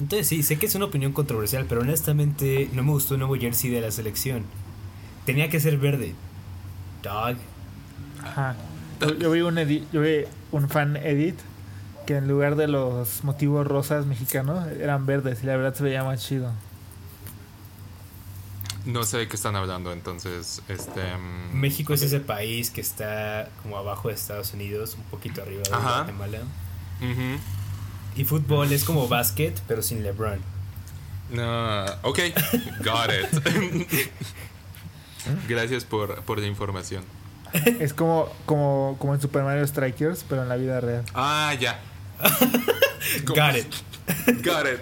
Entonces sí, sé que es una opinión controversial, pero honestamente no me gustó el nuevo jersey de la selección. Tenía que ser verde. Dog. Ajá. Yo, vi un yo vi un fan edit que en lugar de los motivos rosas mexicanos eran verdes y la verdad se veía más chido. No sé de qué están hablando, entonces, este... Mm, México es ese país que está como abajo de Estados Unidos, un poquito arriba de Guatemala. Y fútbol es como básquet, pero sin LeBron. No, ok, got it. Gracias por, por la información. Es como, como, como en Super Mario Strikers, pero en la vida real. Ah, ya. got it. Got it.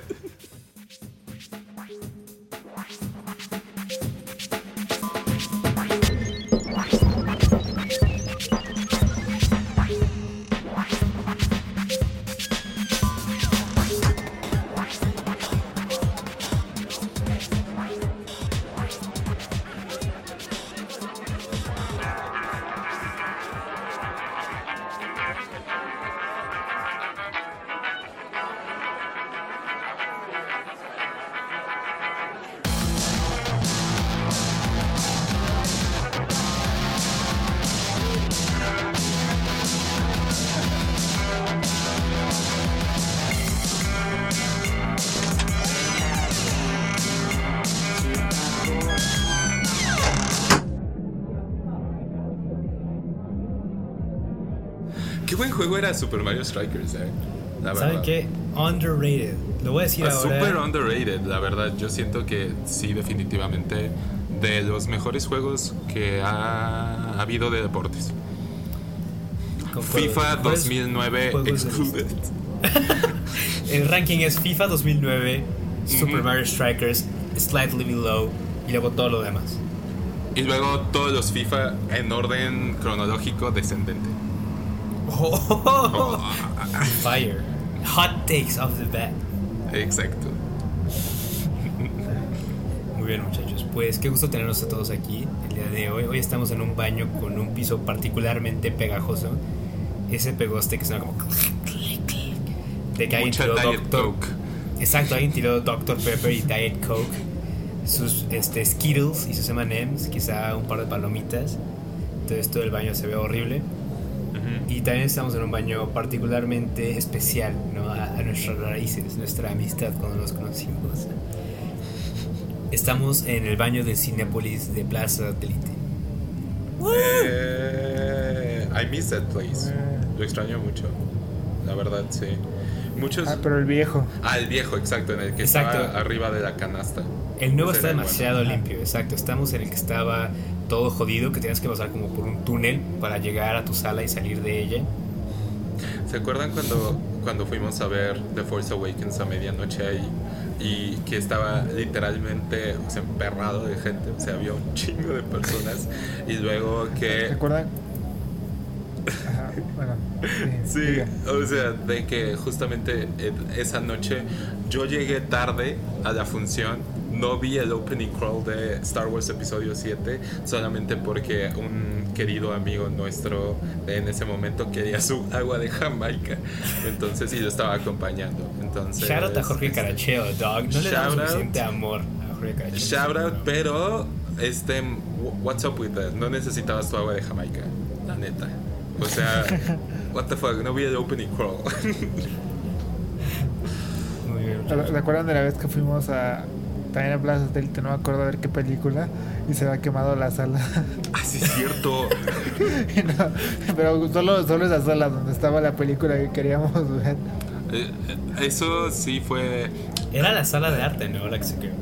Super Mario Strikers, eh. ¿Saben qué? Underrated. Lo voy a decir ah, ahora. Super underrated, la verdad. Yo siento que sí, definitivamente de los mejores juegos que ha habido de deportes. FIFA 2009 excluded. El ranking es FIFA 2009, Super Mario Strikers, Slightly Below y luego todo lo demás. Y luego todos los FIFA en orden cronológico descendente. Oh, fire. Hot takes off the bat. Exacto. Muy bien, muchachos. Pues qué gusto tenerlos a todos aquí el día de hoy. Hoy estamos en un baño con un piso particularmente pegajoso. Ese pegoste que suena como. De que alguien tiró Doctor. Exacto, alguien tiró Dr. Pepper y Diet Coke. Sus este, Skittles y sus MMs, quizá un par de palomitas. Entonces todo el baño se ve horrible. Y también estamos en un baño particularmente especial ¿no? a, nuestras raíces, nuestra amistad cuando nos conocimos. Estamos en el baño de Cinepolis de Plaza Satélite. Eh, I miss that place. Lo extraño mucho. La verdad, sí. Muchos... Ah, pero el viejo. Ah, el viejo, exacto, en el que estaba arriba de la canasta. El nuevo está demasiado limpio, exacto. Estamos en el que estaba todo jodido, que tenías que pasar como por un túnel para llegar a tu sala y salir de ella. ¿Se acuerdan cuando, cuando fuimos a ver The Force Awakens a medianoche ahí? Y que estaba literalmente emperrado de gente, o sea, había un chingo de personas. Y luego que. ¿Se acuerdan? bueno, sí, o sea, de que justamente esa noche yo llegué tarde a la función no vi el opening crawl de Star Wars Episodio 7 solamente porque un querido amigo nuestro en ese momento quería su agua de Jamaica. Entonces, sí, lo estaba acompañando. Entonces, shout out a Jorge Caracheo, dog. No le da suficiente amor a Jorge Caracheo. Shout out, pero este, what's up with that? No necesitabas tu agua de Jamaica, la neta. O sea, what the fuck, no vi el opening crawl. ¿Recuerdan de la vez que fuimos a, también en Plaza Satélite, no me acuerdo a ver qué película, y se ha quemado la sala. Ah, sí, es cierto. pero solo, solo esa sala donde estaba la película que queríamos ver. Eh, eso sí fue. Era la sala de arte, ¿no? La que se quedó.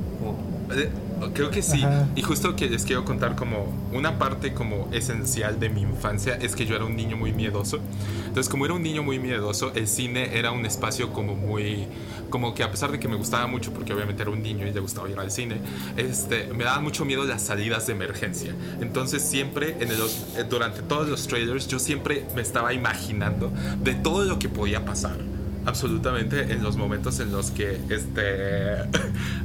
Eh, Creo que sí. Y justo que les quiero contar como una parte como esencial de mi infancia es que yo era un niño muy miedoso. Entonces, como era un niño muy miedoso, el cine era un espacio como muy como que a pesar de que me gustaba mucho porque obviamente era un niño y le gustaba ir al cine, este me daba mucho miedo las salidas de emergencia. Entonces, siempre en los, durante todos los trailers yo siempre me estaba imaginando de todo lo que podía pasar absolutamente en los momentos en los que este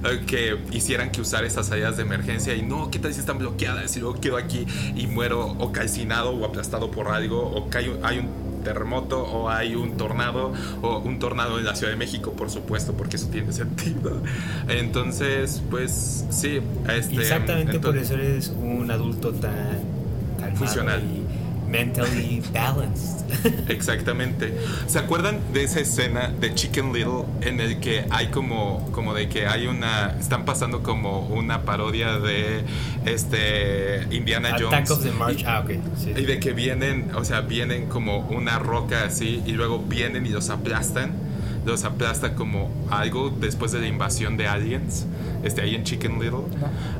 que hicieran que usar esas salidas de emergencia y no, ¿qué tal si están bloqueadas? Y luego quedo aquí y muero o calcinado o aplastado por algo o hay un terremoto o hay un tornado o un tornado en la Ciudad de México, por supuesto, porque eso tiene sentido. Entonces, pues sí. Este, Exactamente por eso eres un adulto tan funcional mentally balanced. Exactamente. ¿Se acuerdan de esa escena de Chicken Little en el que hay como, como de que hay una, están pasando como una parodia de este Indiana Jones? Attack of the March. ah, ok. Y de que vienen, o sea, vienen como una roca así y luego vienen y los aplastan los aplasta como algo después de la invasión de aliens, este, ahí en Chicken Little.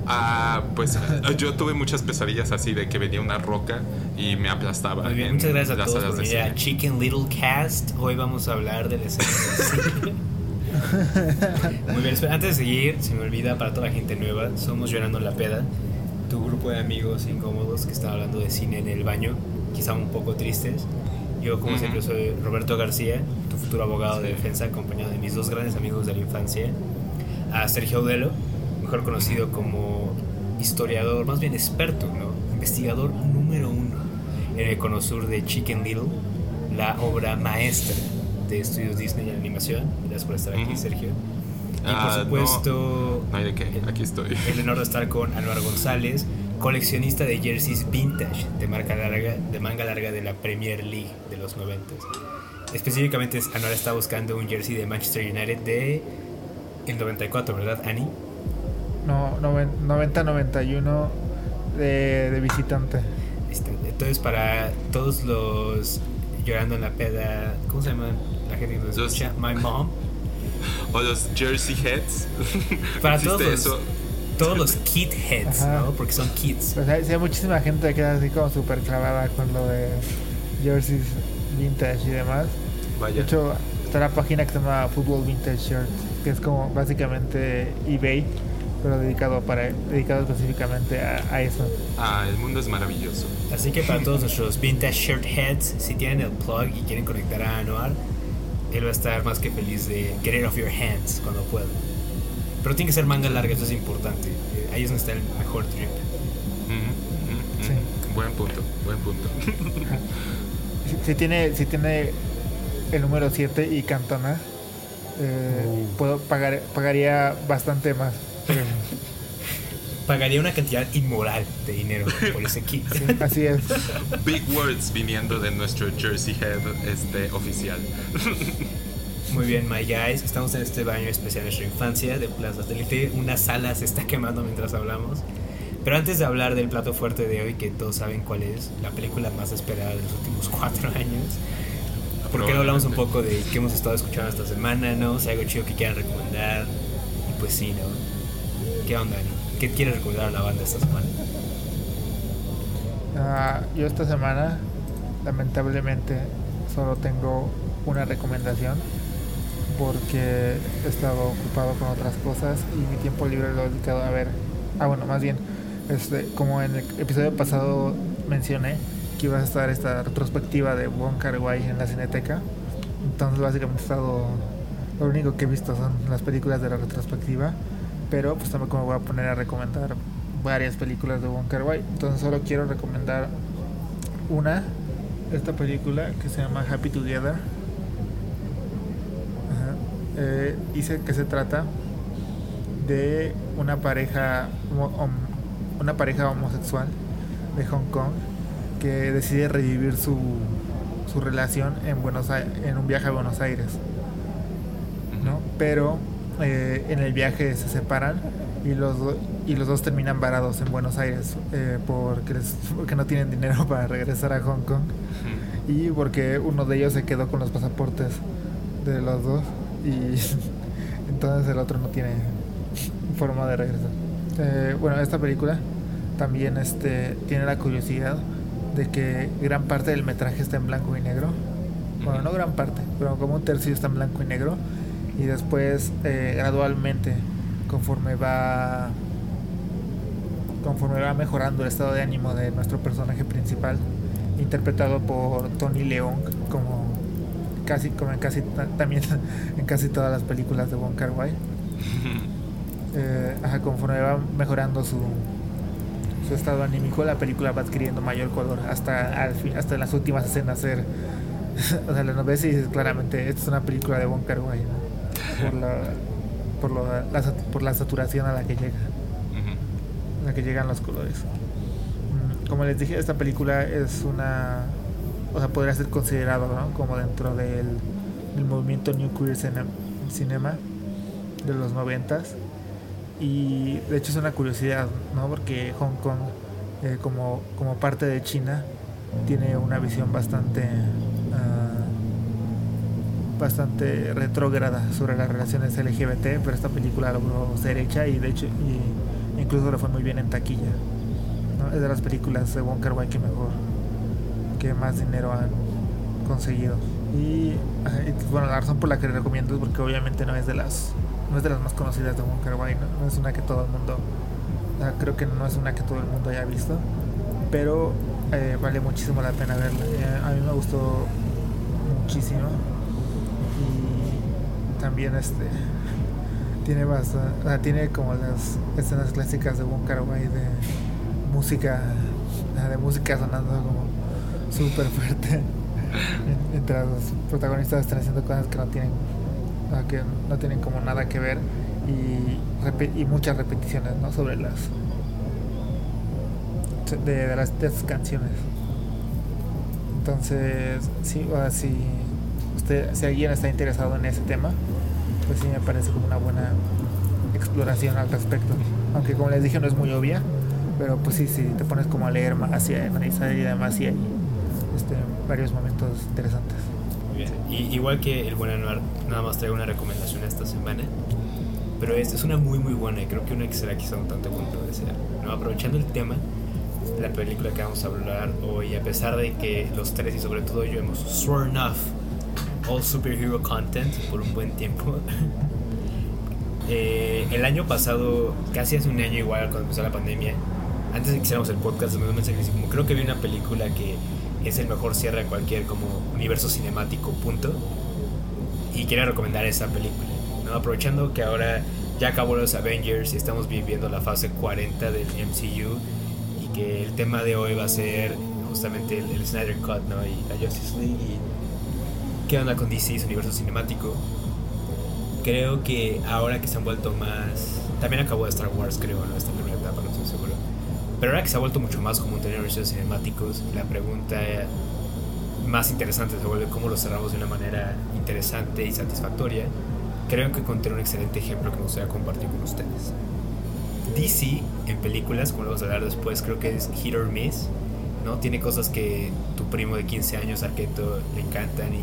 Ah, pues yo tuve muchas pesadillas así de que venía una roca y me aplastaba. Muy bien, muchas gracias a todos por venir a Chicken Little Cast. Hoy vamos a hablar de la escena Muy bien, antes de seguir, se me olvida para toda la gente nueva, somos Llorando la Peda, tu grupo de amigos incómodos que están hablando de cine en el baño, quizá un poco tristes. Yo, como siempre, soy Roberto García, tu futuro abogado de defensa, acompañado de mis dos grandes amigos de la infancia, a Sergio Audelo, mejor conocido como historiador, más bien experto, ¿no? investigador número uno en el conosur de Chicken Little, la obra maestra de estudios Disney en animación. Gracias por estar aquí, Sergio. Y por Ah, supuesto, No hay de qué, aquí estoy. el honor de estar con Anuar González, coleccionista de jerseys vintage de marca larga, de manga larga de la Premier League de los 90. Específicamente Anuar está buscando un jersey de Manchester United de el 94, ¿verdad, Ani? No, 90-91 de, de visitante. Este, Entonces para todos los llorando en la peda, ¿cómo se llaman la gente que nos escucha? My mom. O los Jersey Heads. Para ¿Existe todos los, eso? Todos los kid heads, Ajá. ¿no? Porque son kids. Pues hay, hay muchísima gente que queda así como súper clavada con lo de jerseys vintage y demás. De Vaya. hecho, está la página que se llama Football Vintage Shirt, que es como básicamente eBay, pero dedicado para dedicado específicamente a, a eso. Ah, el mundo es maravilloso. Así que para todos nuestros vintage shirt heads, si tienen el plug y quieren conectar a Anuar, él va a estar más que feliz de get it off your hands cuando pueda. Pero tiene que ser manga larga, eso es importante. Eh, Ahí es donde está el mejor trip. Sí. Buen punto, buen punto. Si, si tiene si tiene el número 7 y Cantona, eh, Uh. puedo pagar pagaría bastante más. Pagaría una cantidad inmoral de dinero por ese kit. Así es. Big words viniendo de nuestro Jersey Head este, oficial. Muy bien, my guys. Estamos en este baño especial de nuestra infancia de Plaza Satélite. Una sala se está quemando mientras hablamos. Pero antes de hablar del plato fuerte de hoy, que todos saben cuál es, la película más esperada de los últimos cuatro años, ¿por qué no hablamos un poco de qué hemos estado escuchando esta semana, no? Algo chido que quieran recomendar. Y pues sí, ¿no? ¿Qué onda? ¿Qué quieres recomendar a la banda esta semana? Ah, yo esta semana, lamentablemente, solo tengo una recomendación porque he estado ocupado con otras cosas y mi tiempo libre lo he dedicado a ver. Ah, bueno, más bien, este, como en el episodio pasado mencioné que iba a estar esta retrospectiva de Wong Kar Wai en la Cineteca, entonces básicamente he estado lo único que he visto son las películas de la retrospectiva, pero pues también como voy a poner a recomendar varias películas de Wong Kar Wai, entonces solo quiero recomendar una, esta película que se llama Happy Together. Eh, dice que se trata de una pareja una pareja homosexual de Hong Kong que decide revivir su, su relación en Buenos Ai- en un viaje a Buenos Aires. ¿no? Pero eh, en el viaje se separan y los, y los dos terminan varados en Buenos Aires eh, porque, les- porque no tienen dinero para regresar a Hong Kong y porque uno de ellos se quedó con los pasaportes de los dos y entonces el otro no tiene forma de regresar. Eh, bueno, esta película también este, tiene la curiosidad de que gran parte del metraje está en blanco y negro. Bueno, no gran parte, pero como un tercio está en blanco y negro. Y después, eh, gradualmente, conforme va conforme va mejorando el estado de ánimo de nuestro personaje principal, interpretado por Tony Leung, como casi como en casi ta- también en casi todas las películas de Wong Kar Wai. Eh, ajá, conforme va mejorando su, su estado anímico, la película va adquiriendo mayor color hasta al fin- hasta en las últimas escenas ser o sea, lo ves y dices claramente, esta es una película de Wong Kar Wai, por, la, por, lo, la, por la saturación a la que llega, a la que llegan los colores. Mm, como les dije, esta película es una, o sea, podría ser considerado ¿no? como dentro del, movimiento New Queer Cinema de los noventas y de hecho es una curiosidad, ¿no? Porque Hong Kong, eh, como, como parte de China, tiene una visión bastante uh, bastante retrógrada sobre las relaciones LGBT, pero esta película logró ser hecha y de hecho incluso le fue muy bien en taquilla. Es de las películas de Wong Wai que mejor, que más dinero han conseguido. Y, bueno, la razón por la que le recomiendo es porque obviamente no es de las no es de las más conocidas de Wong Kar Wai, no, es una que todo el mundo, creo que no es una que todo el mundo haya visto, pero eh, vale muchísimo la pena verla. Eh, a mí me gustó muchísimo y también este tiene bastante, tiene como las escenas clásicas de Wong Kar Wai de música, de música sonando como súper fuerte. Mientras los protagonistas están haciendo cosas que no tienen que no tienen como nada que ver y, y muchas repeticiones ¿no? sobre las de, las de canciones. Entonces sí o si usted si alguien está interesado en ese tema pues sí me parece como una buena exploración al respecto. Aunque como les dije no es muy obvia pero pues sí si te pones como a leer más y a analizar y demás y varios momentos interesantes y, igual que el buen Anuar, nada más traigo una recomendación esta semana. Pero esta es una muy, muy buena y creo que una que será quizá un tanto controversial. ¿no? Aprovechando el tema, la película que vamos a hablar hoy, a pesar de que los tres y sobre todo yo hemos sworn off all superhero content por un buen tiempo. eh, el año pasado, casi hace un año igual, cuando empezó la pandemia, antes de que hiciéramos el podcast, me dio un mensaje así como, creo que vi una película que es el mejor cierre de cualquier como universo cinemático, punto. Y quiero recomendar esa película. ¿no? Aprovechando que ahora ya acabó los Avengers y estamos viviendo la fase 40 del MCU y que el tema de hoy va a ser justamente el, Snyder Cut ¿no? y la Justice League y qué onda con DC, su universo cinemático. Creo que ahora que se han vuelto más... También acabó Star Wars, creo, ¿no? esta primera etapa, no estoy seguro pero ahora que se ha vuelto mucho más común tener universos cinemáticos, la pregunta más interesante se vuelve cómo lo cerramos de una manera interesante y satisfactoria. Creo que conté un excelente ejemplo que me gustaría compartir con ustedes. DC en películas, como lo vamos a hablar después, creo que es hit or miss. ¿no? Tiene cosas que tu primo de 15 años, Arqueto, le encantan y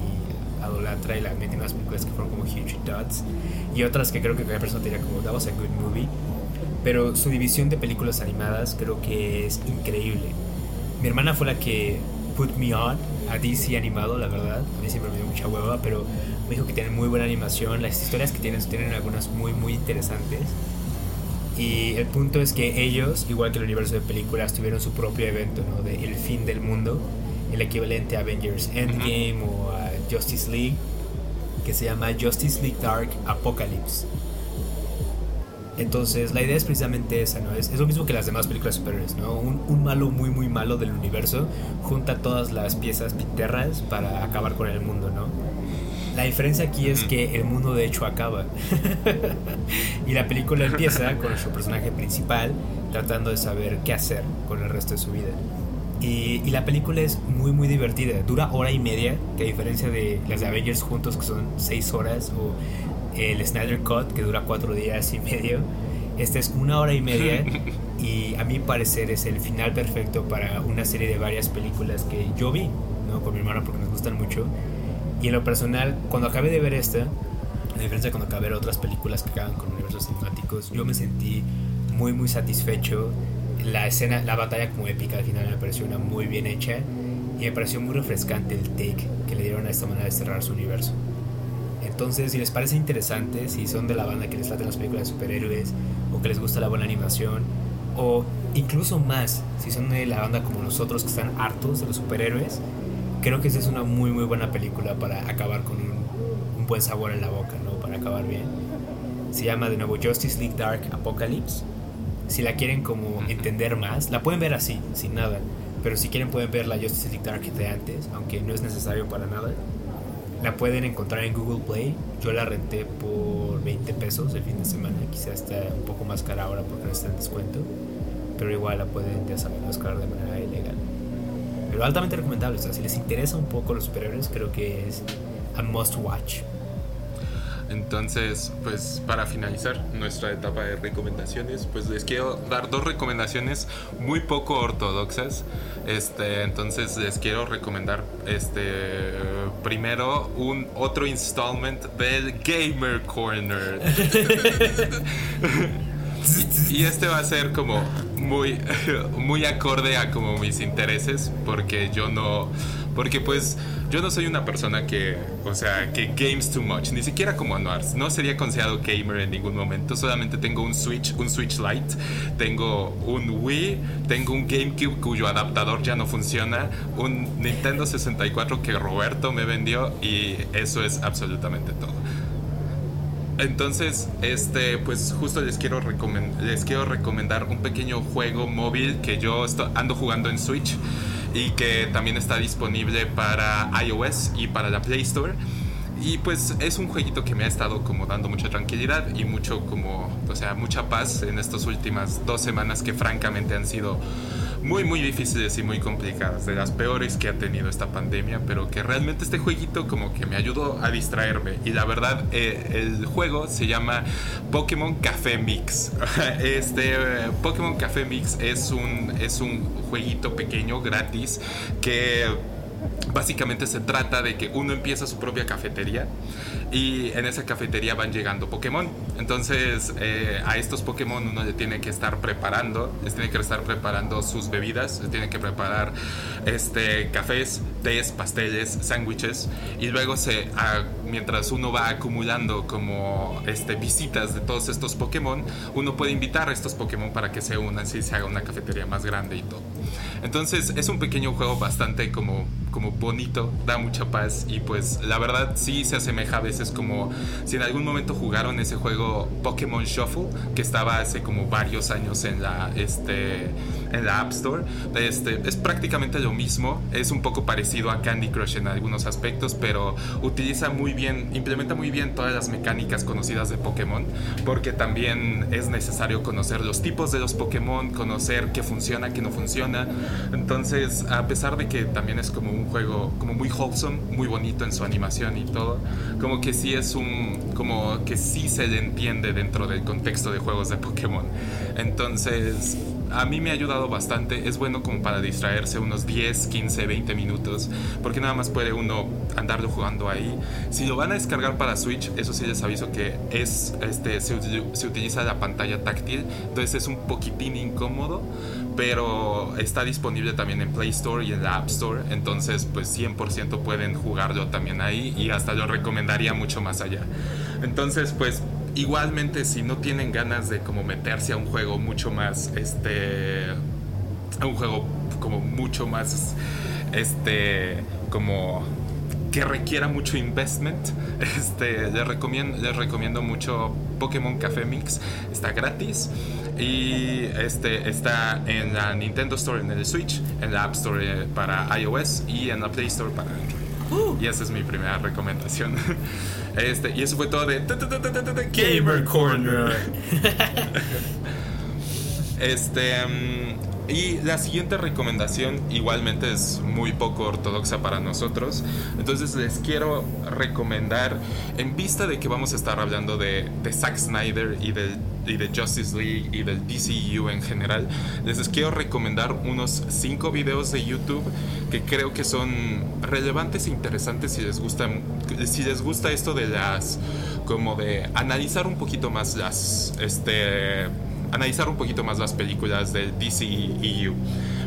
adolatra y la mete en unas películas que fueron como huge dots. Y otras que creo que cada persona diría como, that was a good movie pero su división de películas animadas creo que es increíble. Mi hermana fue la que put me on a DC animado, la verdad. A mí siempre me dio mucha hueva, pero me dijo que tienen muy buena animación. Las historias que tienen tienen algunas muy, muy interesantes. Y el punto es que ellos, igual que el universo de películas, tuvieron su propio evento, ¿no? De El fin del mundo, el equivalente a Avengers Endgame o a Justice League, que se llama Justice League Dark Apocalypse entonces, la idea es precisamente esa, ¿no? Es, es lo mismo que las demás películas superiores, ¿no? Un, un, malo muy, muy malo del universo junta todas las piezas pinterras para acabar con el mundo, ¿no? La diferencia aquí es que el mundo de hecho acaba. y la película empieza con nuestro personaje principal tratando de saber qué hacer con el resto de su vida. Y, y, la película es muy muy divertida. Dura hora y media, que a diferencia de las de Avengers juntos que son seis horas o el Snyder Cut, que dura cuatro días y medio. Este es una hora y media y a mi parecer es el final perfecto para una serie de varias películas que yo vi, ¿no? Con mi hermano porque nos gustan mucho. Y en lo personal, cuando acabé de ver esta, a diferencia de cuando acabé de ver otras películas que acaban con universos cinemáticos, yo me sentí muy muy satisfecho. La escena, la batalla como épica al final me pareció una muy bien hecha y me pareció muy refrescante el take que le dieron a esta manera de cerrar su universo. Entonces, si les parece interesante, si son de la banda que les laten las películas de superhéroes, o que les gusta la buena animación, o incluso más, si son de la banda como nosotros que están hartos de los superhéroes, creo que esa es una muy muy buena película para acabar con un, buen sabor en la boca, ¿no? Para acabar bien. Se llama de nuevo Justice League Dark Apocalypse. Si la quieren como entender más, la pueden ver así, sin nada. Pero si quieren pueden ver la Justice League Dark de antes, aunque no es necesario para nada. La pueden encontrar en Google Play. Yo la renté por 20 pesos el fin de semana. Quizá está un poco más cara ahora porque no está en descuento. Pero igual la pueden, descargar de manera ilegal. Pero altamente recomendable. O sea, si les interesa un poco los superhéroes, creo que es a must watch. Entonces, pues para finalizar nuestra etapa de recomendaciones, pues les quiero dar dos recomendaciones muy poco ortodoxas. Este, entonces les quiero recomendar este primero un otro installment del Gamer Corner. y este va a ser como muy muy acorde a como mis intereses porque yo no porque pues yo no soy una persona que, o sea, que games too much, ni siquiera como Anuars. No sería considerado gamer en ningún momento. Solamente tengo un Switch, un Switch Lite, tengo un Wii, tengo un GameCube cuyo adaptador ya no funciona, un Nintendo 64 que Roberto me vendió y eso es absolutamente todo. Entonces, este, pues justo les quiero, les quiero recomendar un pequeño juego móvil que yo ando jugando en Switch y que también está disponible para iOS y para la Play Store. Y pues es un jueguito que me ha estado como dando mucha tranquilidad y mucho como, o sea, mucha paz en estas últimas dos semanas que francamente han sido muy muy difíciles y muy complicadas, de las peores que ha tenido esta pandemia, pero que realmente este jueguito como que me ayudó a distraerme y la verdad eh, el juego se llama Pokémon Café Mix. Este eh, Pokémon Café Mix es un es un jueguito pequeño gratis que Básicamente se trata de que uno empieza su propia cafetería y en esa cafetería van llegando Pokémon. Entonces eh, a estos Pokémon uno le tiene que estar preparando, les tiene que estar preparando sus bebidas, les tiene que preparar este, cafés, tés, pasteles, sándwiches y luego se, mientras uno va acumulando como este, visitas de todos estos Pokémon, uno puede invitar a estos Pokémon para que se unan si se haga una cafetería más grande y todo. Entonces es un pequeño juego bastante como como bonito, da mucha paz y pues la verdad sí se asemeja a veces como si en algún momento jugaron ese juego Pokémon Shuffle que estaba hace como varios años en la este en la App Store. Este es prácticamente lo mismo, es un poco parecido a Candy Crush en algunos aspectos, pero utiliza muy bien, implementa muy bien todas las mecánicas conocidas de Pokémon, porque también es necesario conocer los tipos de los Pokémon, conocer qué funciona, qué no funciona. Entonces, a pesar de que también es como un juego como muy wholesome, muy bonito en su animación y todo. Como que sí es un, como que sí se le entiende dentro del contexto de juegos de Pokémon. Entonces, a mí me ha ayudado bastante. Es bueno como para distraerse unos 10, 15, 20 minutos. Porque nada más puede uno andarlo jugando ahí. Si lo van a descargar para Switch, eso sí les aviso que es, este, se, utiliza la pantalla táctil. Entonces es un poquitín incómodo. Pero está disponible también en Play Store y en la App Store. Entonces pues 100% pueden jugarlo también ahí. Y hasta lo recomendaría mucho más allá. Entonces pues igualmente si no tienen ganas de como meterse a un juego mucho más este a un juego como mucho más este como que requiera mucho investment este les recomiendo les recomiendo mucho Pokémon Café Mix. Está gratis y este está en la Nintendo Store en el Switch en la App Store para iOS y en la Play Store para Android y esa es mi primera recomendación. Este, y eso fue todo de Gamer Corner. Este. Y la siguiente recomendación igualmente es muy poco ortodoxa para nosotros. Entonces les quiero recomendar, en vista de que vamos a estar hablando de, Zack Snyder y de Justice League y del DCU en general, les quiero recomendar unos 5 videos de YouTube que creo que son relevantes e interesantes si les gusta, si les gusta esto de las, como de analizar un poquito más las, este, analizar un poquito más las películas del DCEU.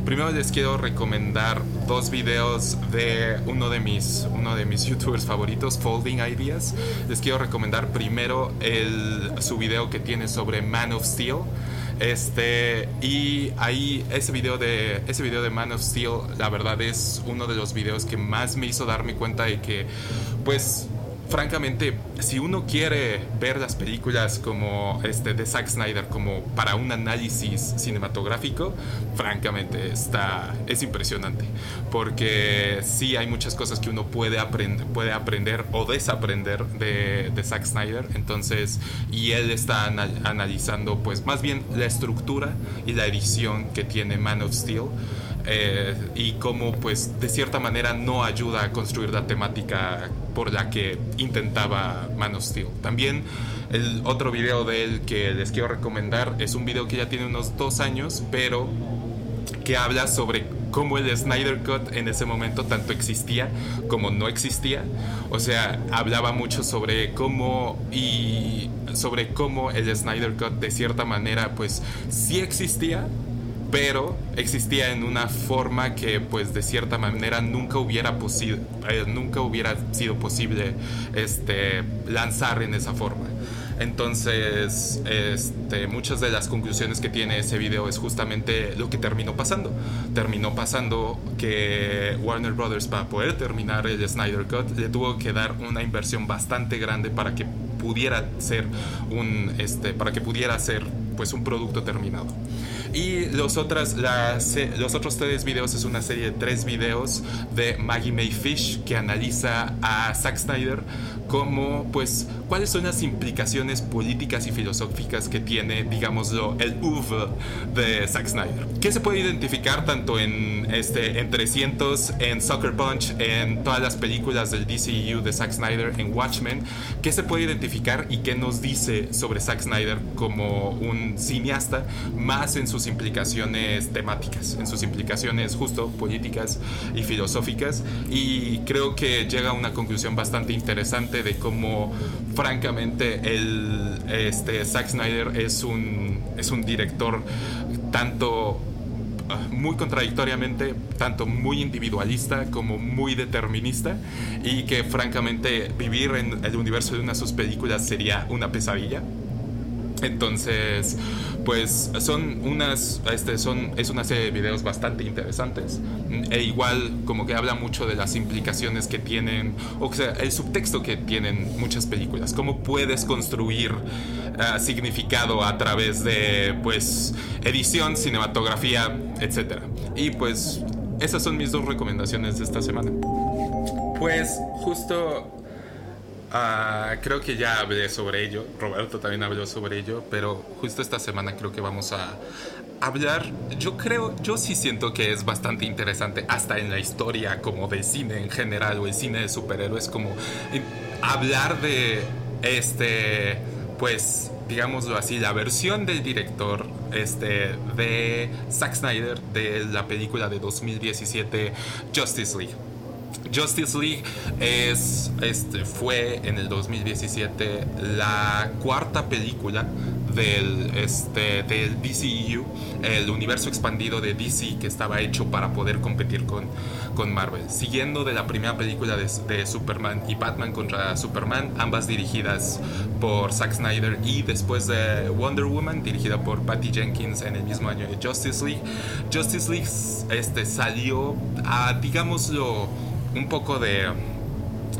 Primero les quiero recomendar dos videos de uno de mis, uno de mis youtubers favoritos, Folding Ideas. Les quiero recomendar primero su video que tiene sobre Man of Steel. Este, y ahí ese video de ese video de Man of Steel, la verdad es uno de los videos que más me hizo darme cuenta de que pues francamente, si uno quiere ver las películas como este de Zack Snyder como para un análisis cinematográfico, francamente está es impresionante, porque sí hay muchas cosas que uno puede aprender, puede aprender o desaprender de, de Zack Snyder, entonces y él está analizando pues más bien la estructura y la edición que tiene Man of Steel. Eh, y cómo pues de cierta manera no ayuda a construir la temática por la que intentaba Man of. También el otro video de él que les quiero recomendar es un video que ya tiene unos dos años, pero que habla sobre cómo el Snyder Cut en ese momento tanto existía como no existía. O sea, hablaba mucho sobre cómo y sobre cómo el Snyder Cut de cierta manera pues sí existía, pero existía en una forma que pues de cierta manera nunca hubiera, eh, nunca hubiera sido posible este, lanzar en esa forma. Entonces, este, muchas de las conclusiones que tiene ese video es justamente lo que terminó pasando. Terminó pasando que Warner Brothers para poder terminar el Snyder Cut le tuvo que dar una inversión bastante grande para que pudiera ser un este para que pudiera ser pues un producto terminado. Y los, otras, los otros tres videos es una serie de tres videos de Maggie May Fish que analiza a Zack Snyder como, pues, cuáles son las implicaciones políticas y filosóficas que tiene, digámoslo, el UV de Zack Snyder. ¿Qué se puede identificar tanto en, este, en 300, en Sucker Punch, en todas las películas del DCU de Zack Snyder, en Watchmen? ¿Qué se puede identificar y qué nos dice sobre Zack Snyder como un cineasta, más en sus implicaciones temáticas, en sus implicaciones justo políticas y filosóficas? Y creo que llega a una conclusión bastante interesante de cómo francamente el este Zack Snyder es un es un director tanto ah, muy contradictoriamente, tanto muy individualista como muy determinista y que francamente vivir en el universo de una de sus películas sería una pesadilla. Entonces, pues son unas, este, son, es una serie de videos bastante interesantes e igual como que habla mucho de las implicaciones que tienen, o sea, el subtexto que tienen muchas películas, cómo puedes construir ah, significado a través de, pues, edición, cinematografía, etc. Y pues, esas son mis dos recomendaciones de esta semana. Pues justo Ah, creo que ya hablé sobre ello, Roberto también habló sobre ello, pero justo esta semana creo que vamos a hablar, yo creo, yo sí siento que es bastante interesante, hasta en la historia como de cine en general o el cine de superhéroes, como hablar de este, pues, digámoslo así, la versión del director este, de Zack Snyder de la película de 2017 Justice League. Justice League es, este, fue en el 2017 la cuarta película del, este, del DCEU, el universo expandido de DC que estaba hecho para poder competir con, con Marvel. Siguiendo de la primera película de, de, Superman y Batman contra Superman, ambas dirigidas por Zack Snyder y después de Wonder Woman, dirigida por Patty Jenkins en el mismo año de Justice League. Justice League este, salió a, digámoslo, un poco de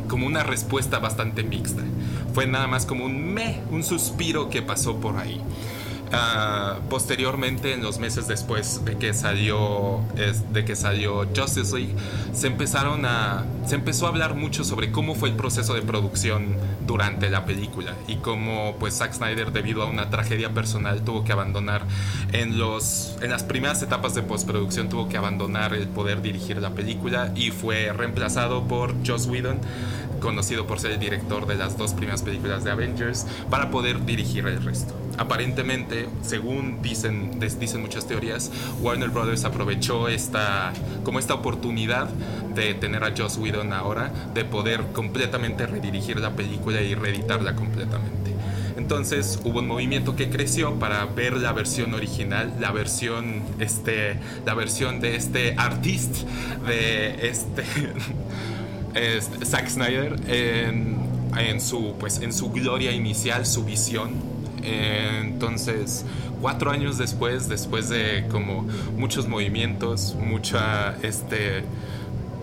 como una respuesta bastante mixta. Fue nada más como un me, un suspiro que pasó por ahí. Ah, posteriormente, en los meses después de que salió de que salió Justice League, se empezaron a se empezó a hablar mucho sobre cómo fue el proceso de producción durante la película y cómo pues Zack Snyder debido a una tragedia personal tuvo que abandonar en los en las primeras etapas de postproducción tuvo que abandonar el poder dirigir la película y fue reemplazado por Joss Whedon conocido por ser el director de las dos primeras películas de Avengers para poder dirigir el resto aparentemente, según dicen, dicen muchas teorías, Warner Brothers aprovechó esta, como esta oportunidad de tener a Joss Whedon ahora, de poder completamente redirigir la película y reeditarla completamente. Entonces hubo un movimiento que creció para ver la versión original, la versión, este, la versión de este artista, de este, este, Zack Snyder, en, su, pues, en su gloria inicial, su visión entonces, cuatro años después, después de como muchos movimientos, mucha, este,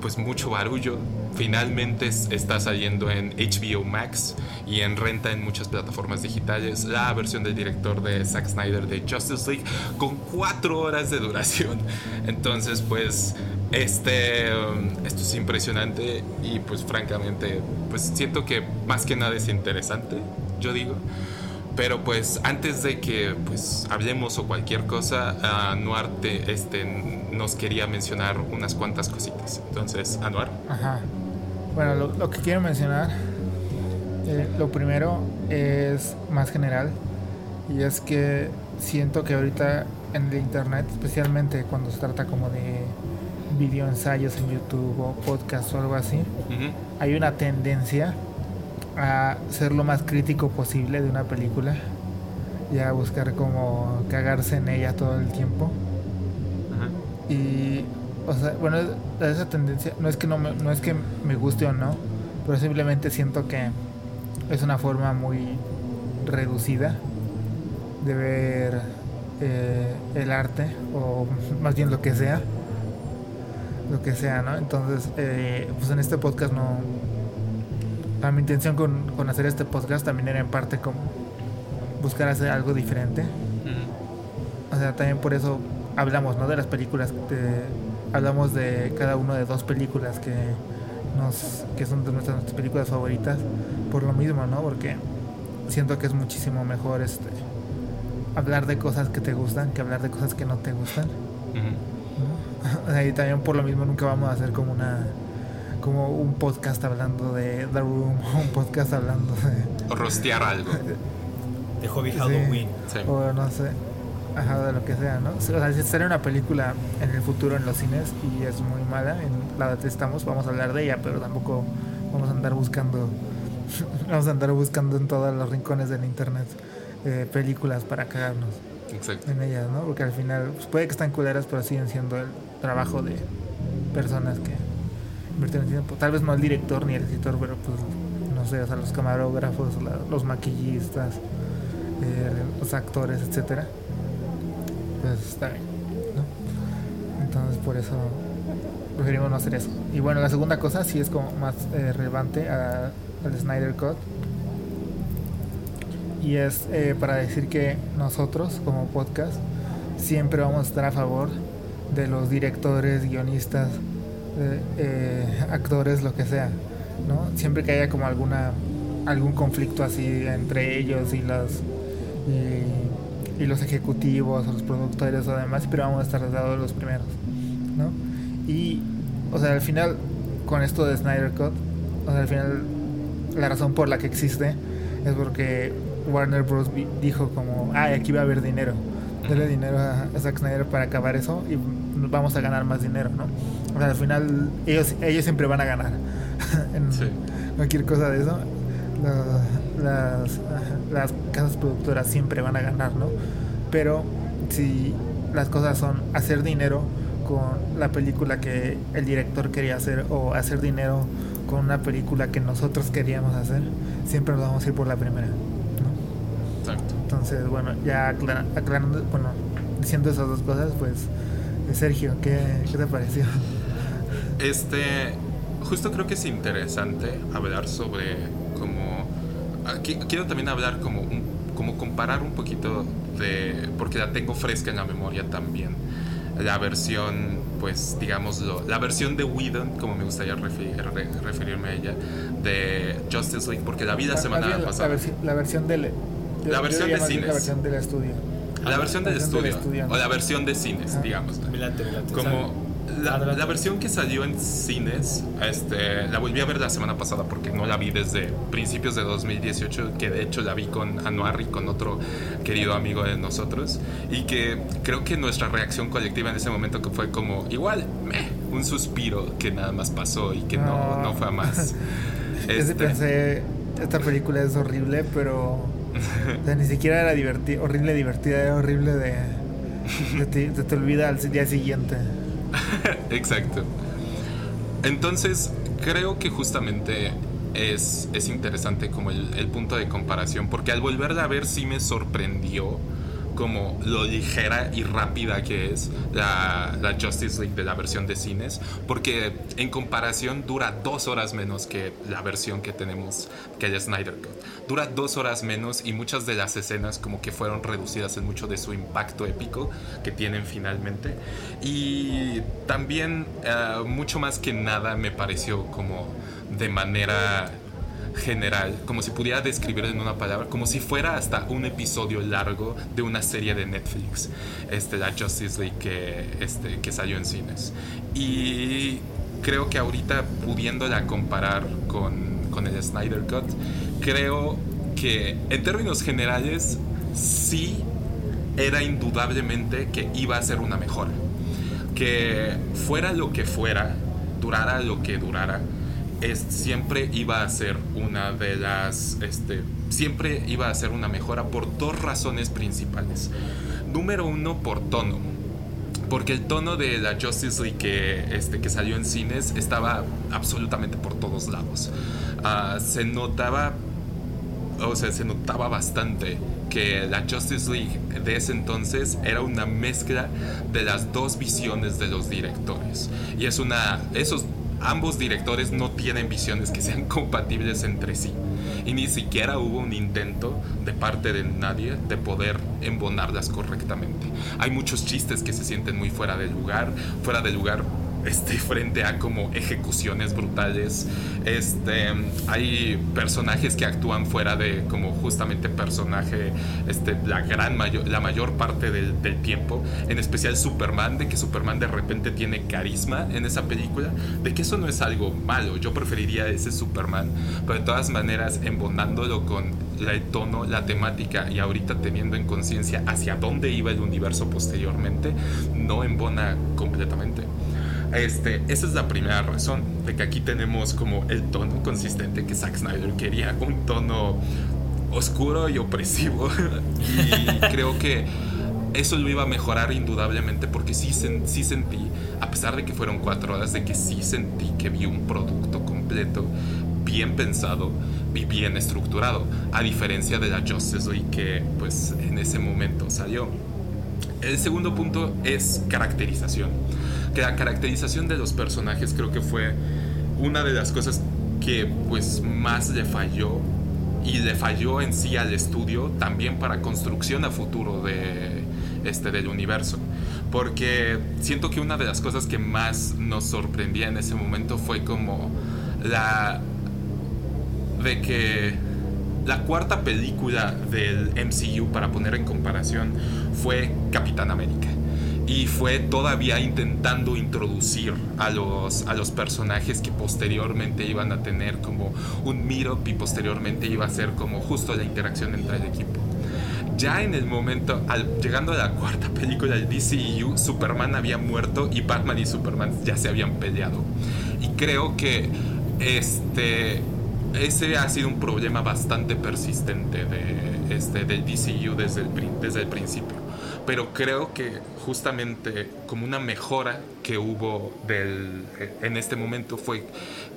pues mucho barullo, finalmente está saliendo en HBO Max y en renta en muchas plataformas digitales la versión del director de Zack Snyder de Justice League con cuatro horas de duración. Entonces, pues este, um, esto es impresionante y pues francamente, pues siento que más que nada es interesante, yo digo. Pero pues antes de que pues hablemos o cualquier cosa, Anuar este, nos quería mencionar unas cuantas cositas. Entonces, Anuar. Ajá. Bueno, lo, que quiero mencionar, eh, lo primero es más general y es que siento que ahorita en el internet, especialmente cuando se trata como de video ensayos en YouTube o podcast o algo así, hay una tendencia a ser lo más crítico posible de una película y a buscar como cagarse en ella todo el tiempo. Y, o sea, bueno, esa tendencia no es que no me, no es que me guste o no, pero simplemente siento que es una forma muy reducida de ver eh, el arte o más bien lo que sea lo que sea no entonces eh, pues en este podcast no a mi intención con, con, hacer este podcast también era en parte como buscar hacer algo diferente. O sea, también por eso hablamos, ¿no? De las películas, hablamos de cada uno de dos películas que nos que son de nuestras, películas favoritas por lo mismo, ¿no? Porque siento que es muchísimo mejor este hablar de cosas que te gustan que hablar de cosas que no te gustan. y también por lo mismo nunca vamos a hacer como una como un podcast hablando de The Room, un podcast hablando de... O rostear algo. De Hobby Halloween. O no sé, ajá, de lo que sea, ¿no? O sea, si sale una película en el futuro en los cines y es muy mala, en la detestamos, vamos a hablar de ella, pero tampoco vamos a andar buscando, vamos a andar buscando en todos los rincones del internet eh, películas para cagarnos. en ellas, ¿no? Porque al final pues, puede que están culeras, pero siguen siendo el trabajo de personas que Tal vez no el director ni el escritor, pero pues no sé, o sea, los camarógrafos, los maquillistas, eh, los actores, etcétera. Pues está bien, ¿no? Entonces por eso preferimos no hacer eso. Y bueno, la segunda cosa sí es como más eh, relevante al Snyder Cut. Y es eh, para decir que nosotros como podcast siempre vamos a estar a favor de los directores, guionistas, eh, actores, lo que sea, ¿no? Siempre que haya como alguna algún conflicto así entre ellos y los y, los ejecutivos o los productores o demás, pero vamos a estar de los primeros, ¿no? Y, o sea, al final, con esto de Snyder Cut, o sea, al final, la razón por la que existe es porque Warner Bros. dijo como, ah, aquí va a haber dinero, dale dinero a Zack Snyder para acabar eso y vamos a ganar más dinero, ¿no? O sea, al final ellos, ellos siempre van a ganar en cualquier cosa de eso. Las, las, casas productoras siempre van a ganar, ¿no? Pero si las cosas son hacer dinero con la película que el director quería hacer o hacer dinero con una película que nosotros queríamos hacer, siempre nos vamos a ir por la primera, ¿no? Exacto. Entonces, bueno, ya aclarando, bueno, diciendo esas dos cosas, pues Sergio, ¿qué, te pareció? Este, justo creo que es interesante hablar sobre como... quiero también hablar como, como comparar un poquito de... porque la tengo fresca en la memoria también. La versión, pues digámoslo, la versión de Whedon, como me gustaría referirme a ella, de Justice League, porque la vida la, semana pasada... La, versión del... La versión de cines. La versión del estudio. La versión del estudio, o la versión de cines, digamos. Como la, versión que salió en cines, este, la volví a ver la semana pasada porque no la vi desde principios de 2018, que de hecho la vi con Anuar y con otro querido amigo de nosotros, y que creo que nuestra reacción colectiva en ese momento que fue como, igual, un suspiro que nada más pasó y que no, no, fue a más. este, pensé, esta película es horrible, pero ni siquiera era divertida, horrible divertida, era horrible de... te, te olvida al día siguiente. Exacto. Entonces, creo que justamente es, es interesante como el, punto de comparación, porque al volverla a ver sí me sorprendió como lo ligera y rápida que es la, Justice League de la versión de cines, porque en comparación dura dos horas menos que la versión que tenemos, que el Snyder Cut. Dura dos horas menos y muchas de las escenas como que fueron reducidas en mucho de su impacto épico que tienen finalmente. Y también uh, mucho más que nada me pareció como de manera general, como si pudiera describirlo en una palabra, como si fuera hasta un episodio largo de una serie de Netflix, este, la Justice League que, este, que salió en cines. Y creo que ahorita pudiéndola comparar con, con el Snyder Cut, creo que en términos generales sí era indudablemente que iba a ser una mejora. Que fuera lo que fuera, durara lo que durara, es, siempre iba a ser una de las, este, siempre iba a ser una mejora por dos razones principales. Número uno, por tono. Porque el tono de la Justice League que, este, que salió en cines estaba absolutamente por todos lados. Ah, se notaba, o sea, se notaba bastante que la Justice League de ese entonces era una mezcla de las dos visiones de los directores. Y es una, esos ambos directores no tienen visiones que sean compatibles entre sí. Y ni siquiera hubo un intento de parte de nadie de poder embonarlas correctamente. Hay muchos chistes que se sienten muy fuera de lugar, fuera de lugar este, frente a como ejecuciones brutales. Este, hay personajes que actúan fuera de como justamente personaje este, la gran mayor, la mayor parte del, del, tiempo. En especial Superman, de que Superman de repente tiene carisma en esa película. De que eso no es algo malo. Yo preferiría ese Superman. Pero de todas maneras, embonándolo con el tono, la temática y ahorita teniendo en conciencia hacia dónde iba el universo posteriormente, no embona completamente. Este, esa es la primera razón de que aquí tenemos como el tono consistente que Zack Snyder quería, un tono oscuro y opresivo. y creo que eso lo iba a mejorar indudablemente porque sí, sí sentí, a pesar de que fueron cuatro horas, de que sí sentí que vi un producto completo, bien pensado y bien estructurado, a diferencia de la Justice League que pues en ese momento salió. El segundo punto es caracterización que la caracterización de los personajes creo que fue una de las cosas que pues más le falló y le falló en sí al estudio también para construcción a futuro de este del universo. Porque siento que una de las cosas que más nos sorprendía en ese momento fue como la de que la cuarta película del MCU para poner en comparación fue Capitán América y fue todavía intentando introducir a los, a los personajes que posteriormente iban a tener como un meetup y posteriormente iba a ser como justo la interacción entre el equipo. Ya en el momento, al, llegando a la cuarta película del DCU, Superman había muerto y Batman y Superman ya se habían peleado. Y creo que este, ese ha sido un problema bastante persistente de, este, del DCU desde el, desde el principio pero creo que justamente como una mejora que hubo del, en este momento fue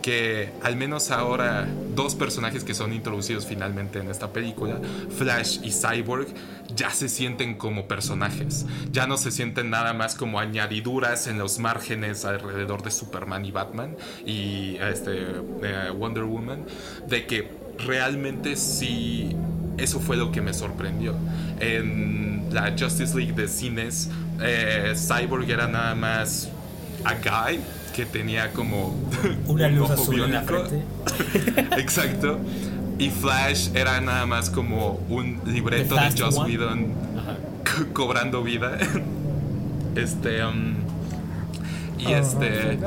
que al menos ahora dos personajes que son introducidos finalmente en esta película, Flash y Cyborg, ya se sienten como personajes, ya no se sienten nada más como añadiduras en los márgenes alrededor de Superman y Batman y este, eh, Wonder Woman, de que realmente sí, eso fue lo que me sorprendió. En, la Justice League de cines, eh, Cyborg era nada más a guy que tenía como una luz azul en la frente. Exacto. Y Flash era nada más como un libreto de Joss Whedon cobrando vida. este. Um, y oh, este.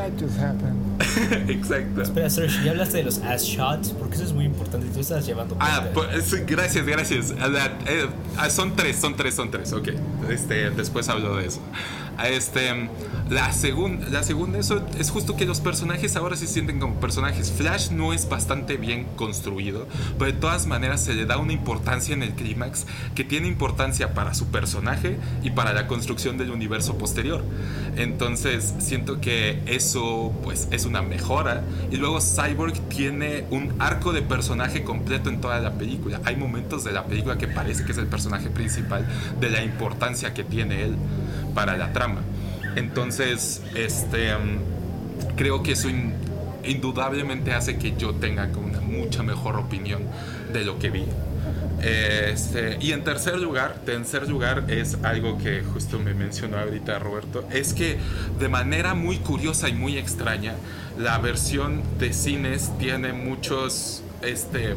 Exacto. Espera, Serge, ya hablaste de los ass shots, porque eso es muy importante. Tú estás llevando. Ah, pues, gracias, gracias. Eh, ah, son tres, son tres, son tres. Ok. Este, después hablo de eso. Este, la, segunda la segunda, eso es justo que los personajes ahora se sienten como personajes. Flash no es bastante bien construido, pero de todas maneras se le da una importancia en el clímax que tiene importancia para su personaje y para la construcción del universo posterior. Entonces, siento que eso, pues, es una mejora. Y luego Cyborg tiene un arco de personaje completo en toda la película. Hay momentos de la película que parece que es el personaje principal de la importancia que tiene él para la trama. Entonces, este, mm, creo que eso indudablemente hace que yo tenga una mucha mejor opinión de lo que vi. Este, y en tercer lugar, tercer lugar es algo que justo me mencionó ahorita Roberto, es que de manera muy curiosa y muy extraña, la versión de cines tiene muchos, este,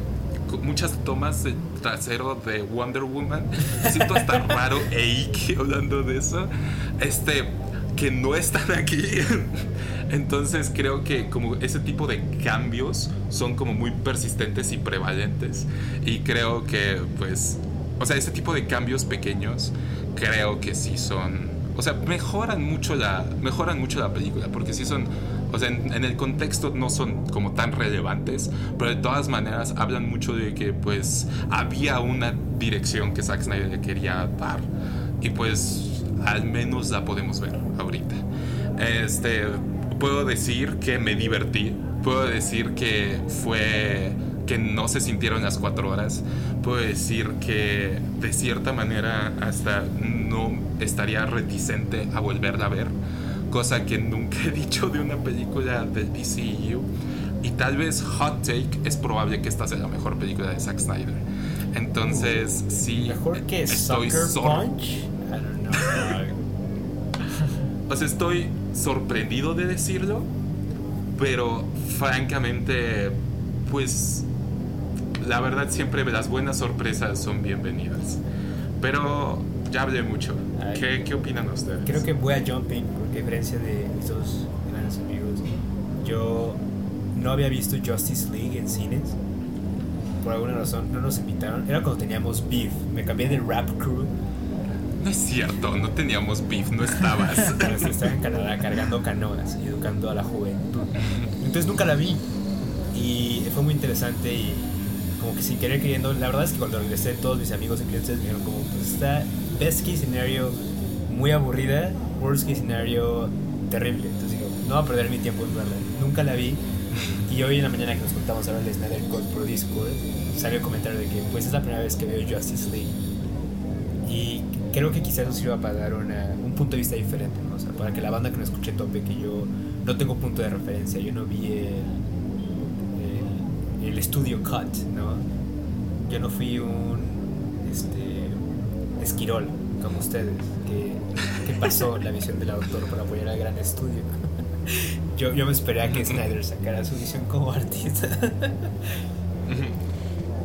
muchas tomas de trasero de Wonder Woman. Siento hasta raro Eike hablando de eso. Este, que no están aquí. Entonces creo que como ese tipo de cambios son como muy persistentes y prevalentes. Y creo que pues, o sea, ese tipo de cambios pequeños creo que sí son, o sea, mejoran mucho la, mejoran mucho la película, porque sí son, o sea, en, el contexto no son como tan relevantes, pero de todas maneras hablan mucho de que pues había una dirección que Zack Snyder le quería dar. Y pues al menos la podemos ver ahorita. Este, puedo decir que me divertí, puedo decir que fue que no se sintieron las cuatro horas, puedo decir que de cierta manera hasta no estaría reticente a volverla a ver, cosa que nunca he dicho de una película del DCU. Y tal vez Hot Take es probable que esta sea la mejor película de Zack Snyder. Entonces, sí. Mejor que estoy Sucker Punch. I don't know. O sea, estoy sorprendido de decirlo, pero francamente, pues la verdad siempre las buenas sorpresas son bienvenidas. Pero ya hablé mucho. ¿Qué, ¿Qué, opinan ustedes? Creo que voy a jumping, porque a diferencia de mis dos grandes amigos, yo no había visto Justice League en cines. Por alguna razón no nos invitaron. Era cuando teníamos Beef. Me cambié de Rap Crew no es cierto, no teníamos beef, no estabas. estaba en Canadá cargando canoas y educando a la juventud. Entonces nunca la vi. Y fue muy interesante y como que sin querer queriendo, la verdad es que cuando regresé todos mis amigos y clientes me dijeron como, pues está best case scenario muy aburrida, worst case scenario terrible. Entonces digo, no voy a perder mi tiempo en verla. Nunca la vi. Y hoy en la mañana que nos contamos ahora el Snyder Code por Discord, salió el comentario de que pues es la primera vez que veo Justice League. Y creo que quizás nos sirva para dar un punto de vista diferente, ¿no? o sea, para que la banda que no escuche tope, que yo no tengo punto de referencia, yo no vi el, estudio cut, ¿no? Yo no fui un este, esquirol como ustedes, que, que pasó la visión del autor para apoyar al gran estudio. yo, yo me esperé a que Snyder sacara su visión como artista.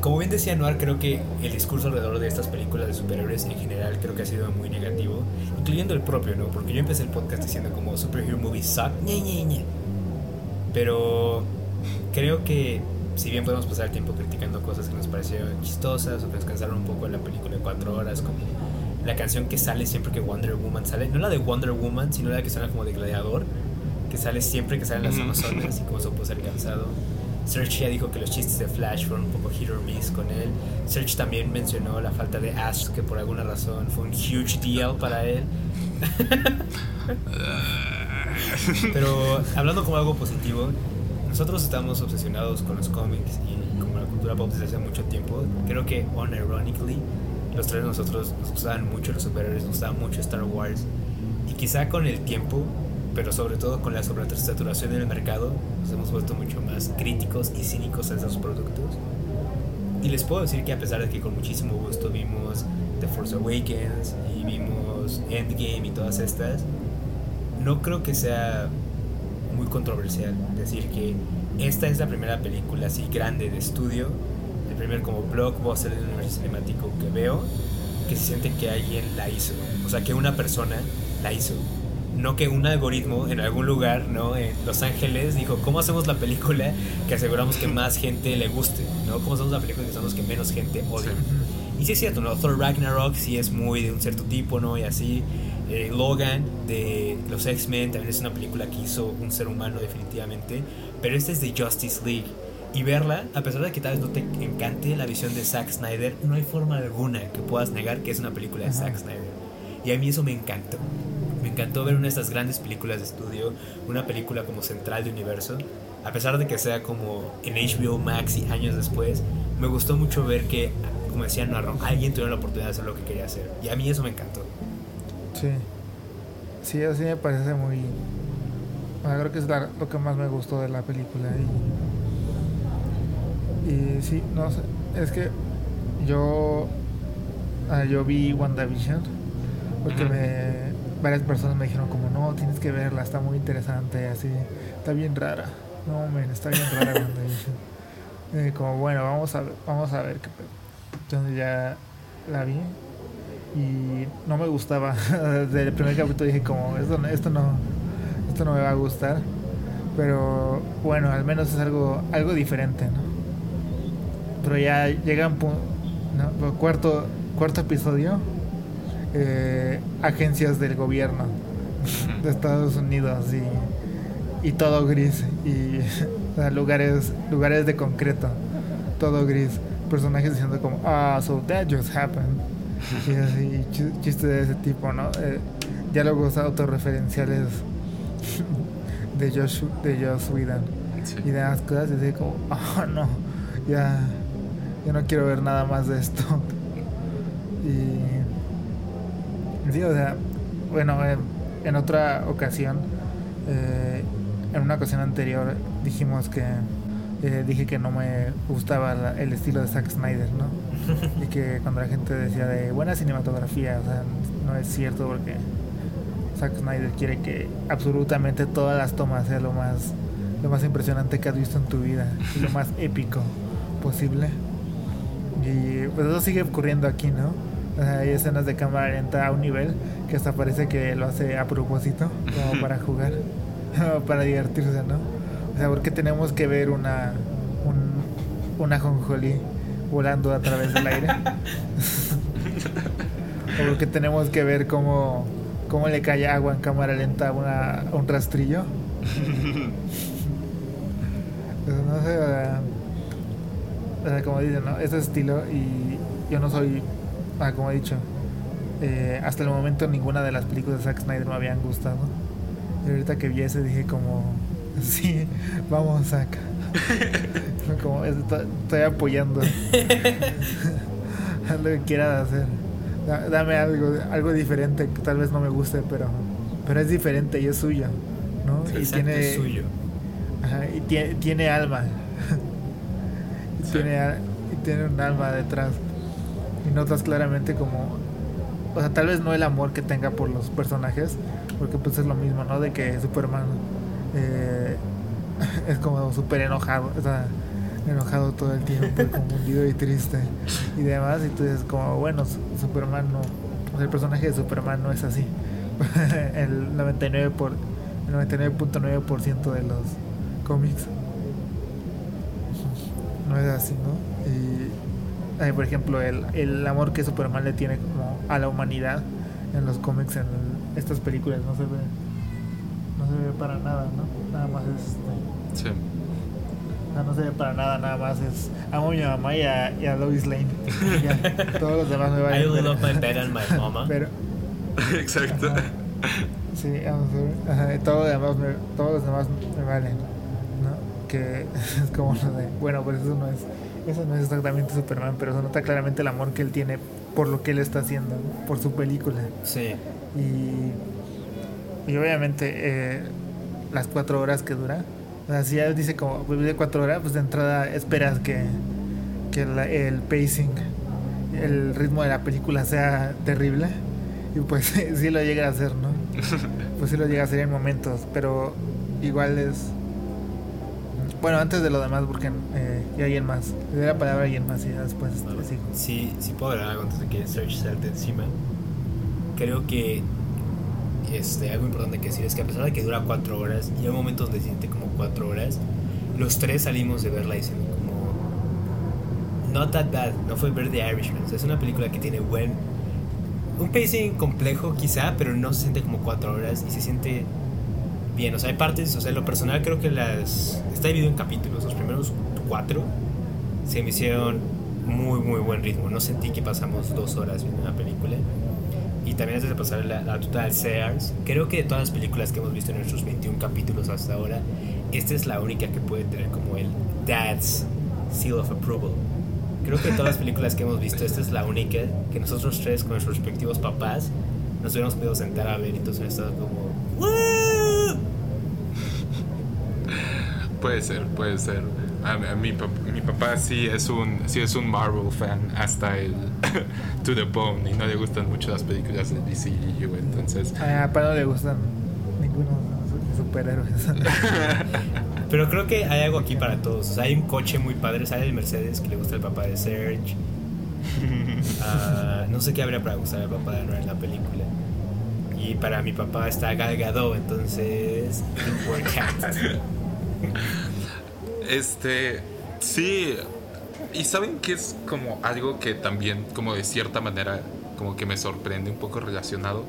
Como bien decía Noir, creo que el discurso alrededor de estas películas de superhéroes en general creo que ha sido muy negativo, incluyendo el propio, ¿no? Porque yo empecé el podcast diciendo como superhero movies suck, ñe, ñe, ñe. Pero creo que si bien podemos pasar el tiempo criticando cosas que nos parecieron chistosas o que nos cansaron un poco en la película de cuatro horas, como la canción que sale siempre que Wonder Woman sale, no la de Wonder Woman, sino la que suena como de gladiador, que sale siempre que salen las Amazonas y como eso puede ser cansado. Serge ya dijo que los chistes de Flash fueron un poco hit or miss con él. Serge también mencionó la falta de Ash, que por alguna razón fue un huge deal para él. Pero hablando como algo positivo, nosotros estamos obsesionados con los cómics y con la cultura pop desde hace mucho tiempo. Creo que, unironically, los tres de nosotros nos gustaban mucho los superhéroes, nos gustaba mucho Star Wars. Y quizá con el tiempo pero sobre todo con la sobresaturación en el mercado, nos hemos vuelto mucho más críticos y cínicos a esos productos. Y les puedo decir que a pesar de que con muchísimo gusto vimos The Force Awakens y vimos Endgame y todas estas, no creo que sea muy controversial decir que esta es la primera película así grande de estudio, el primer como blockbuster del universo cinemático que veo, que se siente que alguien la hizo, o sea, que una persona la hizo no que un algoritmo en algún lugar, ¿no? En Los Ángeles dijo, ¿cómo hacemos la película que aseguramos que más gente le guste? ¿no? ¿Cómo hacemos la película que aseguramos que menos gente odie? Y sí es cierto, ¿no? Thor Ragnarok sí es muy de un cierto tipo, ¿no? Y así. Eh, Logan de los X-Men también es una película que hizo un ser humano definitivamente. Pero esta es de Justice League. Y verla, a pesar de que tal vez no te encante la visión de Zack Snyder, no hay forma alguna que puedas negar que es una película de Zack Snyder. Y a mí eso me encantó Me encantó ver una de estas grandes películas de estudio, una película como central de universo, a pesar de que sea como en HBO Max y años después, me gustó mucho ver que, como decía Narro, alguien tuvo la oportunidad de hacer lo que quería hacer. Y a mí eso me encantó. Sí. Sí, así me parece muy... creo que es lo que más me gustó de la película. Y, y sí, no sé, es que yo, ah, yo vi WandaVision porque me, varias personas me dijeron como, no, tienes que verla, está muy interesante, así, está bien rara. No, men, está bien rara WandaVision. Eh, como, bueno, vamos a ver, vamos a ver qué Entonces ya la vi y no me gustaba. Desde el primer capítulo dije como, esto, esto no, esto no me va a gustar. Pero bueno, al menos es algo, algo diferente, ¿no? Pero ya llega un punto, ¿no? cuarto, cuarto episodio, eh, agencias del gobierno de Estados Unidos y, y todo gris y lugares, lugares de concreto, todo gris, personajes diciendo como, ah, so that just happened y así, chistes de ese tipo, ¿no? Eh, diálogos autorreferenciales de Josh, de Josh Whedon. Y de las cosas y así como, oh no, ya, ya no quiero ver nada más de esto. Y, sí, o sea, bueno, en, otra ocasión, eh, en una ocasión anterior dijimos que eh, dije que no me gustaba el estilo de Zack Snyder, ¿no? y que cuando la gente decía de buena cinematografía, o sea, no es cierto porque Zack Snyder quiere que absolutamente todas las tomas sean lo más, lo más impresionante que has visto en tu vida y lo más épico posible. Y pues eso sigue ocurriendo aquí, ¿no? Hay escenas de cámara lenta a un nivel que hasta parece que lo hace a propósito, como para jugar, para divertirse, ¿no? O sea, porque tenemos que ver una, un, una jonjolí volando a través del aire. o porque tenemos que ver cómo, cómo le cae agua en cámara lenta a, una, a un rastrillo. Pues no sé, o sea, como dicen, ¿no? Ese estilo y yo no soy, ah, como he dicho, eh, hasta el momento ninguna de las películas de Zack Snyder me habían gustado. Y ahorita que vi ese dije como, sí, vamos Zack. Como estoy, apoyando lo que quieras hacer. Dame algo, algo diferente que tal vez no me guste, pero, pero es diferente y es suyo, ¿no? y tiene suyo. y tiene, tiene alma. y, tiene, y tiene un alma detrás. Notas claramente como, o sea, tal vez no el amor que tenga por los personajes, porque pues es lo mismo, ¿no? De que Superman eh, es como súper enojado, está enojado todo el tiempo, confundido y triste y demás. Y tú dices como, bueno, Superman no, el personaje de Superman no es así. el 99 por el 99.9% de los cómics no es así, ¿no? Y por ejemplo, el, el amor que Superman le tiene como a la humanidad en los cómics, en estas películas, no se ve, no se ve para nada, ¿no? Nada más es Sí. No, no se ve para nada, nada más es amo a mi mamá y a, y a Lois Lane. todos los demás me van a I love my bed and my mama. Pero, Exacto. sí, vamos a ver. todos, los demás me, todos los demás me valen. ¿no? Que es como lo de. Bueno, pues eso no es. Eso no es exactamente Superman, pero se nota claramente el amor que él tiene por lo que él está haciendo, por su película. Sí. Y, y obviamente eh, las cuatro horas que dura, Así ya dice como pues, de cuatro horas, pues de entrada esperas que, que el pacing, el ritmo de la película sea terrible. Y pues sí lo llega a hacer, ¿no? Pues sí lo llega a hacer en momentos, pero igual es... Bueno, antes de lo demás, porque eh, y alguien más. Le doy la palabra a alguien más y después sí. Sí, sí puedo hablar algo antes de que Search salte encima. Creo que este, algo importante que decir es que a pesar de que dura cuatro horas y hay momentos donde siente como cuatro horas, los tres salimos de verla diciendo como not that bad, no fue ver The Irishman, es una película que tiene buen un pacing complejo quizá, pero no se siente como cuatro horas y se siente bien, o sea, hay partes, o sea, lo personal creo que las está dividido en capítulos, los primeros cuatro se me hicieron muy muy buen ritmo, no sentí que pasamos dos horas viendo una película Y también antes de pasar la, la total Sears, creo que de todas las películas que hemos visto en nuestros 21 capítulos hasta ahora, esta es la única que puede tener como el Dad's Seal of Approval. Creo que de todas las películas que hemos visto, esta es la única que nosotros tres, con nuestros respectivos papás, nos hubiéramos podido sentar a ver y entonces estado como. "¡Woo!". Puede ser, puede ser. A, a mi, pap- mi papá sí es un sí es un Marvel fan hasta el to the bone y no le gustan mucho las películas de DCU, entonces A mi papá no le gustan ninguno de los superhéroes. Pero creo que hay algo aquí para todos. O sea, hay un coche muy padre, sale el Mercedes que le gusta al papá de Serge. Ah, no sé qué habría para gustar al papá de Noah en la película. Y para mi papá está Gal Gadot, entonces. it worked out. Este, sí. Y saben que es como algo que también, como de cierta manera, como que me sorprende un poco relacionado.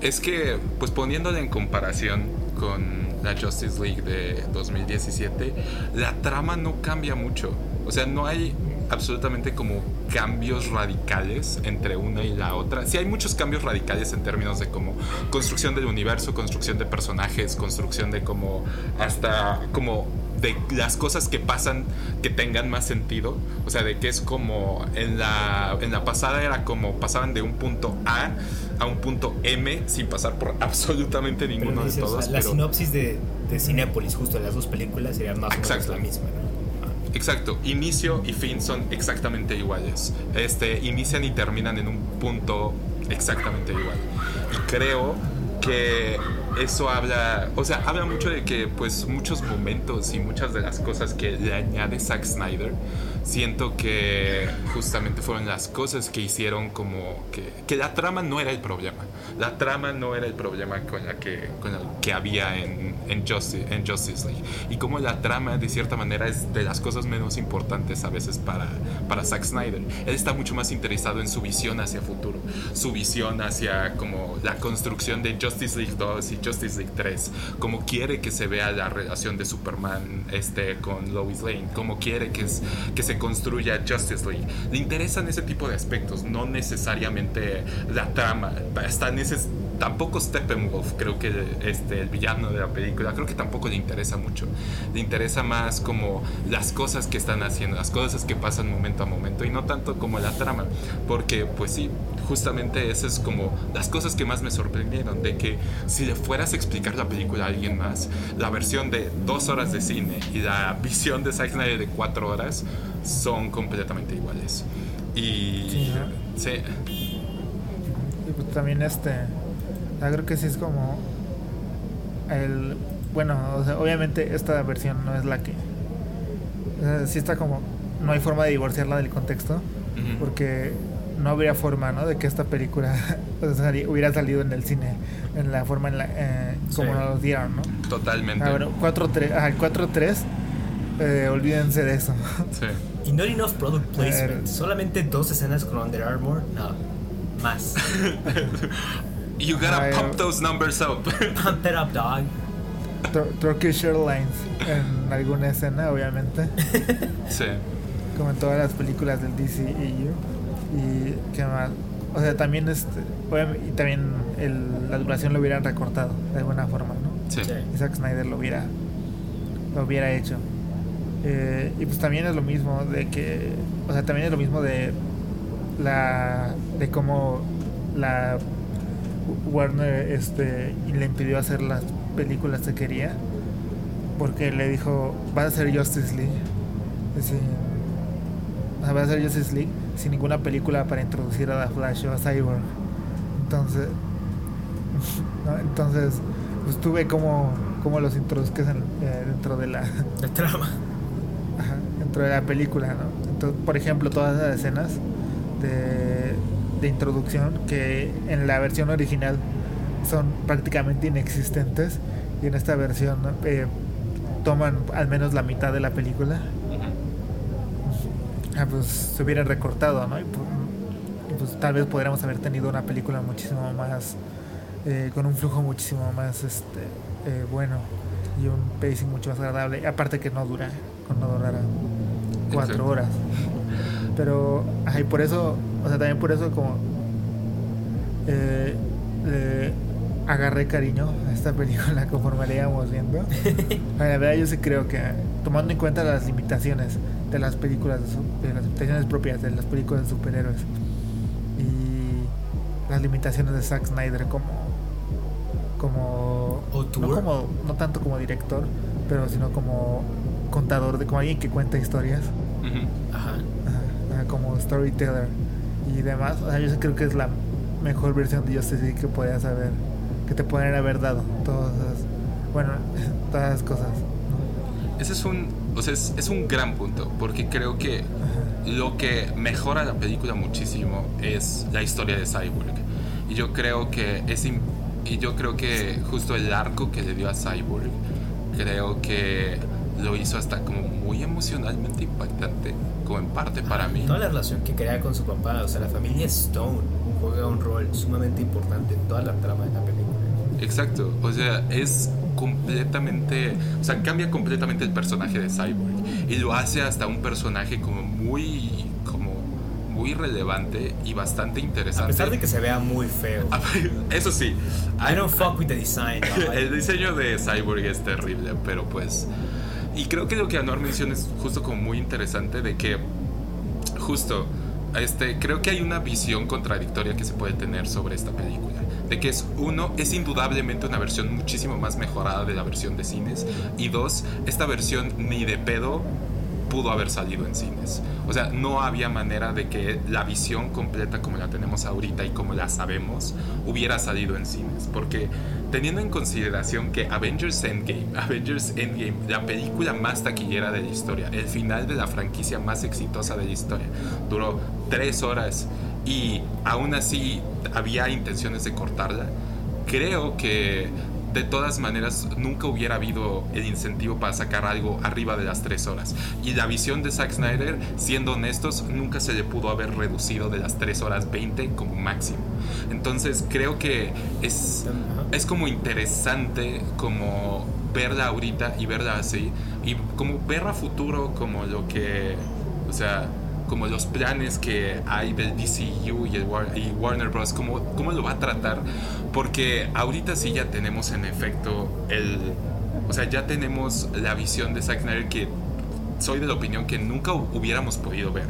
Es que, pues poniéndole en comparación con la Justice League de 2017, la trama no cambia mucho. O sea, no hay absolutamente como cambios radicales entre una y la otra. Sí hay muchos cambios radicales en términos de como construcción del universo, construcción de personajes, construcción de como hasta como de las cosas que pasan que tengan más sentido. O sea, de que es como en la, en la pasada era como pasaban de un punto A a un punto M sin pasar por absolutamente ninguno de dices, o sea, todos. la pero- sinopsis de, de Cinepolis, justo de las dos películas, sería más o menos la misma, ¿no? Exacto, inicio y fin son exactamente iguales. Este, inician y terminan en un punto exactamente igual. Y creo que eso habla, o sea, habla mucho de que pues muchos momentos y muchas de las cosas que le añade Zack Snyder, siento que justamente fueron las cosas que hicieron como que, que la trama no era el problema. La trama no era el problema con la que, con la que había en, en, Justice, en Justice League. Y como la trama, de cierta manera, es de las cosas menos importantes a veces para, para Zack Snyder. Él está mucho más interesado en su visión hacia futuro, su visión hacia como la construcción de Justice League 2 y Justice League 3, como quiere que se vea la relación de Superman este, con Lois Lane, como quiere que, es, que se construya Justice League. Le interesan ese tipo de aspectos, no necesariamente la trama. Está neces tampoco Steppenwolf, creo que este, el villano de la película, creo que tampoco le interesa mucho. Le interesa más como las cosas que están haciendo, las cosas que pasan momento a momento y no tanto como la trama. Porque, pues sí, justamente esas es como las cosas que más me sorprendieron, de que si le fueras a explicar la película a alguien más, la versión de dos horas de cine y la visión de Zack Snyder de cuatro horas son completamente iguales. Y... Sí, ¿no? sí. Y pues también este, yo creo que sí es como el, bueno, o sea, obviamente esta versión no es la que, o sea, sí está como, no hay forma de divorciarla del contexto, Ujú. porque no habría forma, ¿no? De que esta película o sea, hubiera salido en el cine, en la forma en la, eh, como Sí. nos dieron, ¿no? Totalmente. Ah, bueno, 4-3, ajá, 4-3, eh, olvídense de eso. Sí. Y not enough product placement. ver. Solamente dos escenas con Under Armour. No, más. You gotta Ay, pump those numbers up. Pump it up, dog. Tur- Turkish Airlines en alguna escena, obviamente. sí. como en todas las películas del DCEU y qué más o sea también este y también el- la duración lo hubieran recortado de alguna forma no Sí. Sí. y Zack Snyder lo hubiera lo hubiera hecho Eh, y pues también es lo mismo de que o sea también es lo mismo de la de cómo la Warner este le impidió hacer las películas que quería porque le dijo vas a hacer Justice League sin, a hacer Justice League sin ninguna película para introducir a The Flash o a Cyborg entonces ¿no? entonces pues tuve como como los introduzcas en- eh, dentro de la La trama. Ajá, dentro de la película, ¿no? Entonces, por ejemplo, todas las escenas de, de introducción que en la versión original son prácticamente inexistentes y en esta versión eh, toman al menos la mitad de la película, ah, pues se hubieran recortado, ¿no? Y pues, pues, tal vez podríamos haber tenido una película muchísimo más, eh, con un flujo muchísimo más este, eh, bueno y un pacing mucho más agradable. Aparte que no dura, no durará cuatro Exacto. horas. Pero, ajá, y por eso, o sea, también por eso como... eh, agarré cariño a esta película conforme la íbamos viendo. la verdad yo sí creo que tomando en cuenta las limitaciones de las películas, de, las limitaciones propias de las películas de superhéroes y las limitaciones de Zack Snyder como como no como no tanto como director, pero sino como contador de como alguien que cuenta historias. Ajá. Como storyteller y demás. O sea, yo creo que es la mejor versión de Justice que podías haber que te pueden haber dado todas bueno, todas las cosas. Ese es un, o sea, es, un gran punto, porque creo que lo que mejora la película muchísimo es la historia de Cyborg. Y yo creo que es y yo creo que justo el arco que le dio a Cyborg, creo que lo hizo hasta como muy emocionalmente impactante, como en parte para mí. Toda la relación que crea con su papá, o sea, la familia Stone juega un rol sumamente importante en toda la trama de la película. Exacto, o sea, es completamente, o sea, cambia completamente el personaje de Cyborg y lo hace hasta un personaje como muy como muy relevante y bastante interesante. A pesar de que se vea muy feo. Eso sí. I don't fuck with the design. el diseño de Cyborg es terrible, pero pues y creo que lo que Anor menciona es justo como muy interesante de que justo este creo que hay una visión contradictoria que se puede tener sobre esta película. De que es uno, es indudablemente una versión muchísimo más mejorada de la versión de cines. Y dos, esta versión ni de pedo pudo haber salido en cines. O sea, no había manera de que la visión completa como la tenemos ahorita y como la sabemos hubiera salido en cines. Porque teniendo en consideración que Avengers Endgame, Avengers Endgame, la película más taquillera de la historia, el final de la franquicia más exitosa de la historia, duró tres horas y aún así había intenciones de cortarla, creo que de todas maneras nunca hubiera habido el incentivo para sacar algo arriba de las tres horas. Y la visión de Zack Snyder, siendo honestos, nunca se le pudo haber reducido de las tres horas 20 como máximo. Entonces creo que es, es como interesante como verla ahorita y verla así. Y como ver a futuro como lo que, o sea, como los planes que hay del DCU y, el y Warner Bros. Cómo, cómo lo va a tratar. Porque ahorita sí ya tenemos en efecto el... O sea, ya tenemos la visión de Zack Snyder que soy de la opinión que nunca hubiéramos podido ver.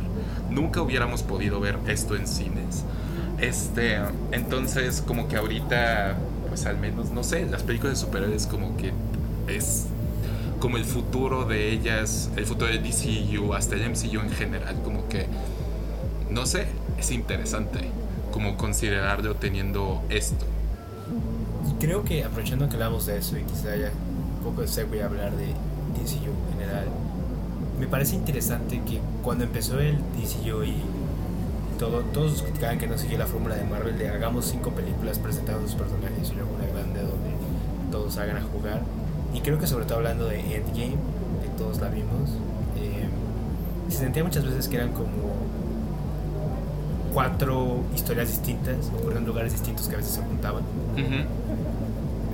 Nunca hubiéramos podido ver esto en cines. Este, entonces como que ahorita, pues al menos, no sé, las películas de superhéroes como que es como el futuro de ellas, el futuro del DCU, hasta el MCU en general, como que, no sé, es interesante como considerarlo teniendo esto. Y creo que aprovechando que hablamos de eso y quizá haya un poco de segue a hablar de DCU en general, me parece interesante que cuando empezó el DCU y todo, todos criticaban que no seguía la fórmula de Marvel de hagamos cinco películas presentando a los personajes y luego una grande donde todos hagan a jugar y creo que sobre todo hablando de Endgame, que todos la vimos, eh, se sentía muchas veces que eran como cuatro historias distintas, ocurriendo en lugares distintos que a veces se juntaban.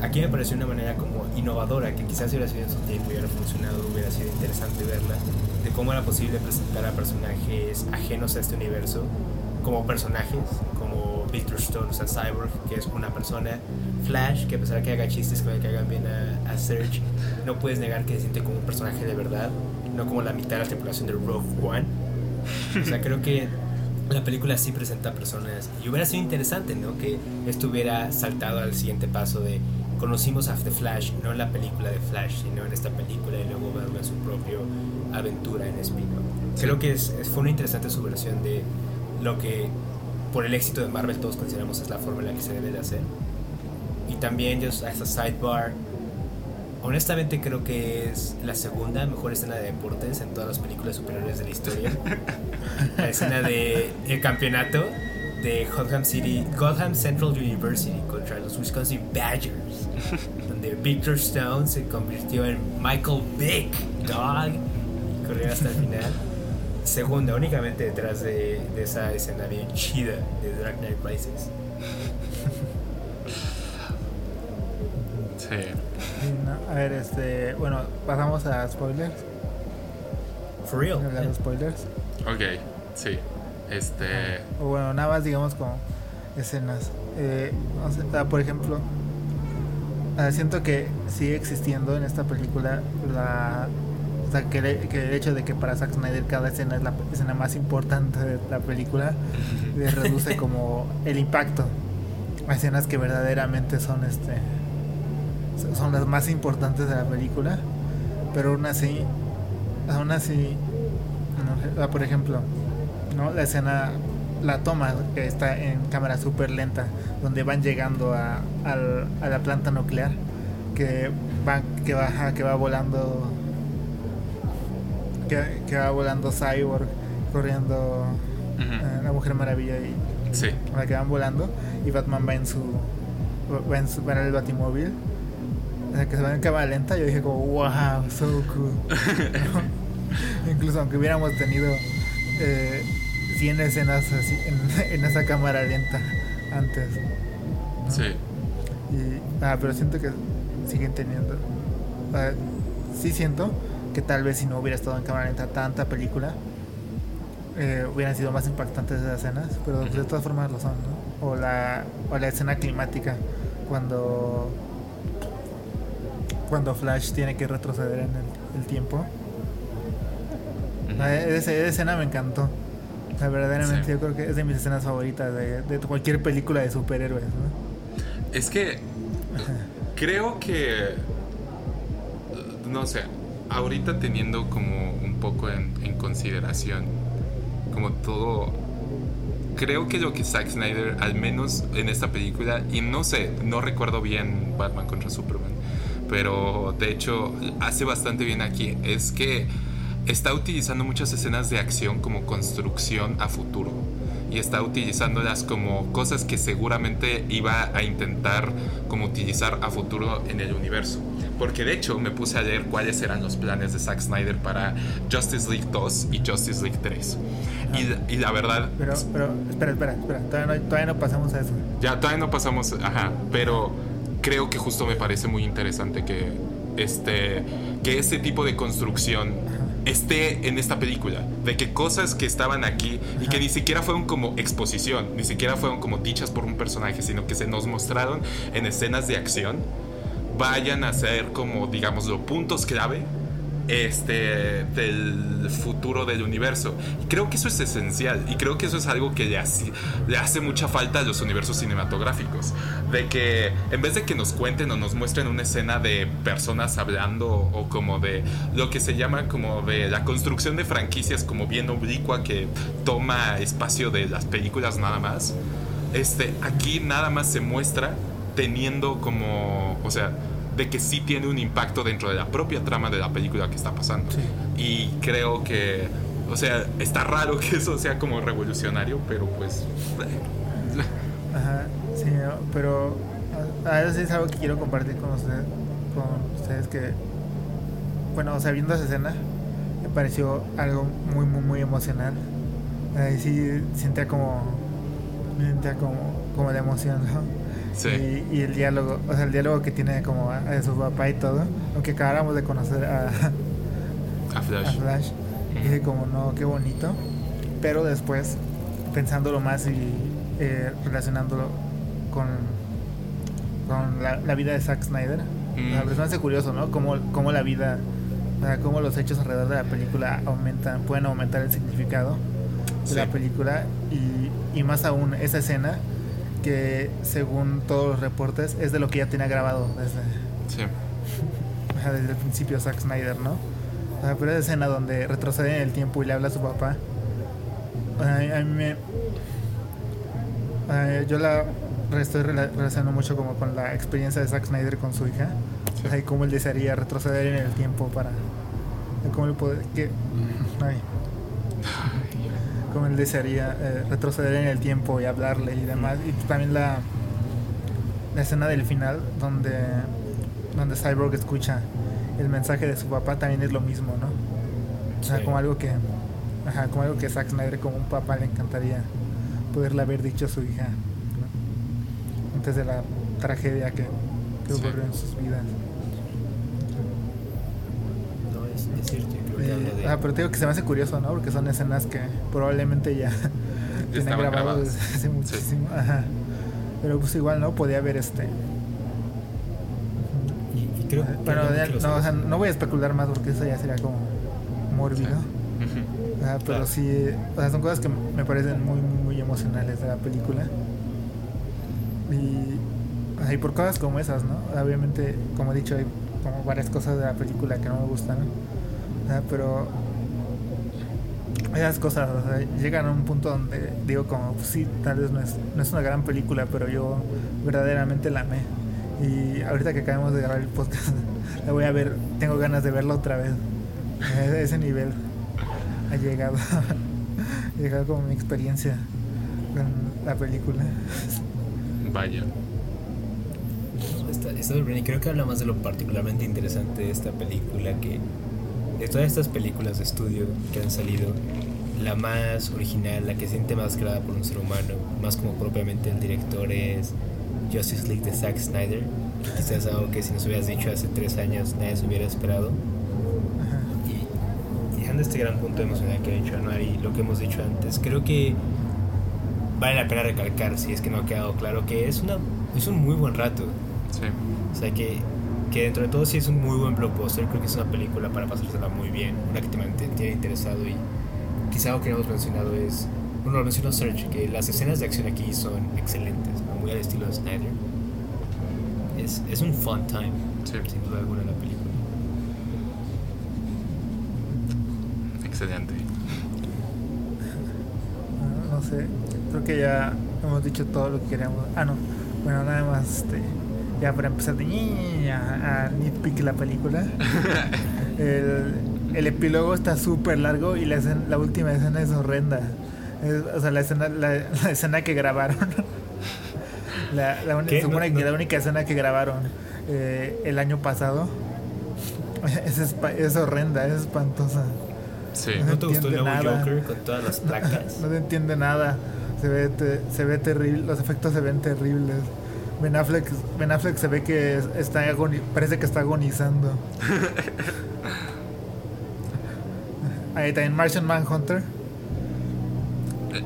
Aquí me pareció una manera como innovadora, que quizás si hubiera sido en su tiempo y hubiera funcionado, hubiera sido interesante verla, de cómo era posible presentar a personajes ajenos a este universo como personajes, como Victor Stone, o sea, Cyborg, que es una persona, Flash, que a pesar de que haga chistes que le hagan bien a, a Serge, no puedes negar que se siente como un personaje de verdad, no como la mitad de la tripulación de Rogue One. O sea, creo que la película sí presenta personas y hubiera sido interesante, ¿no? Que estuviera saltado al siguiente paso de conocimos a The Flash, no en la película de Flash, sino en esta película y luego verlo en su propia aventura en spin Creo que es, fue una interesante subversión de lo que por el éxito de Marvel todos consideramos es la forma en la que se debe de hacer. Y también yo a esta sidebar, honestamente creo que es la segunda mejor escena de deportes en todas las películas superiores de la historia. la escena de el campeonato de Gotham City, Gotham Central University contra los Wisconsin Badgers, donde Victor Stone se convirtió en Michael Vick, dog, y corrió hasta el final segunda, únicamente detrás de, esa escena bien chida de Dark Knight Rises. Sí. a ver, este. Bueno, pasamos a spoilers. For real. spoilers. Ok, sí. Este. O bueno, nada más digamos como escenas. Eh, por ejemplo, siento que sigue existiendo en esta película la o sea, que, el hecho de que para Zack Snyder cada escena es la escena más importante de la película le reduce como el impacto a escenas que verdaderamente son este son las más importantes de la película. Pero aún así aún así por ejemplo no la escena la toma que está en cámara súper lenta donde van llegando a, a, la planta nuclear que va que baja que va volando que, va volando Cyborg corriendo eh, la Mujer Maravilla y sí. la que van volando y Batman va en su va en, su, va en el batimóvil que se va en cámara lenta yo dije como wow so cool incluso aunque hubiéramos tenido eh, 100 escenas así en, esa cámara lenta antes. Sí. ah, pero siento que siguen teniendo. Ah, sí siento que tal vez si no hubiera estado en cámara lenta tanta película, eh, hubieran sido más impactantes esas escenas, pero de todas formas lo son, ¿no? O la, o la escena climática, cuando cuando Flash tiene que retroceder en el, tiempo. Ah, esa escena me encantó verdaderamente yo creo que es de mis escenas favoritas de, de cualquier película de superhéroes. ¿no? Es que creo que, no sé, ahorita teniendo como un poco en, consideración, como todo, creo que lo que Zack Snyder, al menos en esta película, y no sé, no recuerdo bien Batman contra Superman, pero de hecho hace bastante bien aquí, es que está utilizando muchas escenas de acción como construcción a futuro y está utilizándolas como cosas que seguramente iba a intentar como utilizar a futuro en el universo. Porque de hecho me puse a leer cuáles eran los planes de Zack Snyder para Justice League 2 y Justice League 3. Y, y, la verdad... Pero, pero, espera, espera, espera, todavía no, todavía no pasamos a eso. Ya, todavía no pasamos, ajá, pero creo que justo me parece muy interesante que este que ese tipo de construcción esté en esta película. De que cosas que estaban aquí y que ni siquiera fueron como exposición, ni siquiera fueron como dichas por un personaje, sino que se nos mostraron en escenas de acción, vayan a ser como, digamos, los puntos clave este, del futuro del universo. Y creo que eso es esencial y creo que eso es algo que le hace, mucha falta a los universos cinematográficos. De que en vez de que nos cuenten o nos muestren una escena de personas hablando o como de lo que se llama como de la construcción de franquicias como bien oblicua que toma espacio de las películas nada más, este, aquí nada más se muestra teniendo como, o sea, de que sí tiene un impacto dentro de la propia trama de la película que está pasando. Y creo que, o sea, está raro que eso sea como revolucionario, pero pues... Ajá, sí, pero a veces es algo que quiero compartir con ustedes, con ustedes que, bueno, o sea, viendo esa escena, me pareció algo muy, muy, muy emocional. Ahí sí sentía como, sentía como, como la emoción, ¿no? Y, el diálogo, o sea, el diálogo que tiene como a, su papá y todo, aunque acabáramos de conocer a, a Flash. Flash dije como, no, qué bonito. Pero después, pensándolo más y eh, relacionándolo con, con la, vida de Zack Snyder, mm. me hace curioso, ¿no? Cómo, cómo la vida, o sea, cómo los hechos alrededor de la película aumentan, pueden aumentar el significado de la película y, y más aún esa escena que según todos los reportes es de lo que ya tenía grabado desde, desde el principio Zack Snyder, ¿no? pero esa escena donde retrocede en el tiempo y le habla a su papá, a, mí me... yo la estoy relacionando mucho como con la experiencia de Zack Snyder con su hija, y cómo él desearía retroceder en el tiempo para... Cómo él puede... Que, ay, como él desearía eh, retroceder en el tiempo y hablarle y demás. Y también la, la escena del final donde, donde Cyborg escucha el mensaje de su papá también es lo mismo, ¿no? O sea, como algo que, ajá, como algo que Zack Snyder como un papá le encantaría poderle haber dicho a su hija, Antes de la tragedia que, que ocurrió en sus vidas. Ah, pero te digo que se me hace curioso, ¿no? Porque son escenas que probablemente ya tienen grabado desde hace muchísimo. Ajá. Pero pues igual, ¿no? Podía haber este. creo bueno, no, o sea, no voy a especular más porque eso ya sería como mórbido. pero sí, o sea, son cosas que me parecen muy, muy, emocionales de la película. Y, y por cosas como esas, ¿no? Obviamente, como he dicho, hay como varias cosas de la película que no me gustan, pero esas cosas llegan a un punto donde digo como pues sí tal vez no es, no es una gran película pero yo verdaderamente la amé. Y ahorita que acabamos de grabar el podcast la voy a ver tengo ganas de verla otra vez. Ese nivel ha llegado ha llegado como mi experiencia con la película. Vaya y creo que habla más de lo particularmente interesante de esta película que de todas estas películas de estudio que han salido, la más original, la que siente más creada por un ser humano, más como propiamente el director es Justice League de Zack Snyder. Quizás algo que si nos hubieras dicho hace tres años nadie se hubiera esperado. Y, dejando este gran punto emocional que ha dicho Anuari, lo que hemos dicho antes, creo que vale la pena recalcar, si es que no ha quedado claro, que es, una, es un muy buen rato. Sí. O sea que que dentro de todo sí es un muy buen blockbuster, creo que es una película para pasársela muy bien, una que te mantiene interesado y quizá algo que no hemos mencionado es, bueno, lo mencionó Serge, que las escenas de acción aquí son excelentes, muy al estilo de Snyder. Es, es un fun time, sin duda alguna, la película. Excelente. No, sé, creo que ya hemos dicho todo lo que queríamos. Ah, no, bueno, nada más, este ya para empezar de a, a nitpick la película. el, el epílogo está súper largo y la, la última escena es horrenda. o sea, la escena, la, escena que grabaron. la, la, supone que la única escena que grabaron eh, el año pasado es, es horrenda, es espantosa. Sí. ¿No, te gustó el nuevo Joker con todas las placas? No, no, entiende nada. Se ve, se ve terrible, los efectos se ven terribles. Ben Affleck, ben Affleck se ve que está parece que está agonizando. Ahí también Martian Manhunter.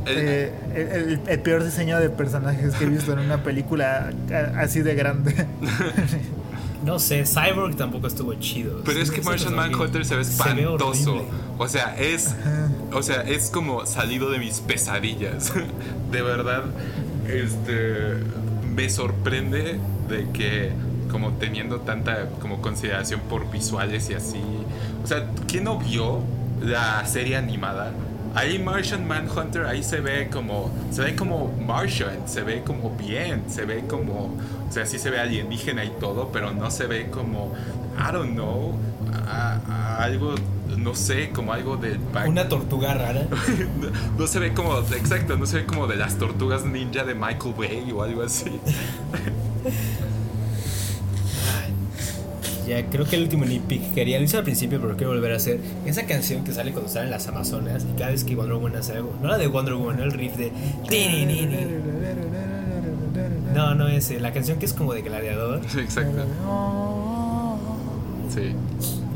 Eh, eh, el, peor diseño de personajes que he visto en una película así de grande. No sé, Cyborg tampoco estuvo chido. Pero es que Martian Manhunter se ve espantoso. o sea, es. O sea, es como salido de mis pesadillas. De verdad. Este me sorprende de que como teniendo tanta como consideración por visuales y así. O sea, ¿quién no vio la serie animada? Ahí Martian Manhunter, ahí se ve como, se ve como Martian, se ve como bien, se ve como, o sea, sí se ve alienígena y todo, pero no se ve como, I don't know, algo no sé, como algo de... Una tortuga rara. no, se ve como, exacto, no se ve como de las tortugas ninja de Michael Bay o algo así. ya creo que el último nitpick quería, lo hice al principio, pero quiero volver a hacer esa canción que sale cuando salen las Amazonas y cada vez que Wonder Woman hace algo, no la de Wonder Woman, no el riff de... No, no ese, la canción que es como de gladiador. exacto. Sí.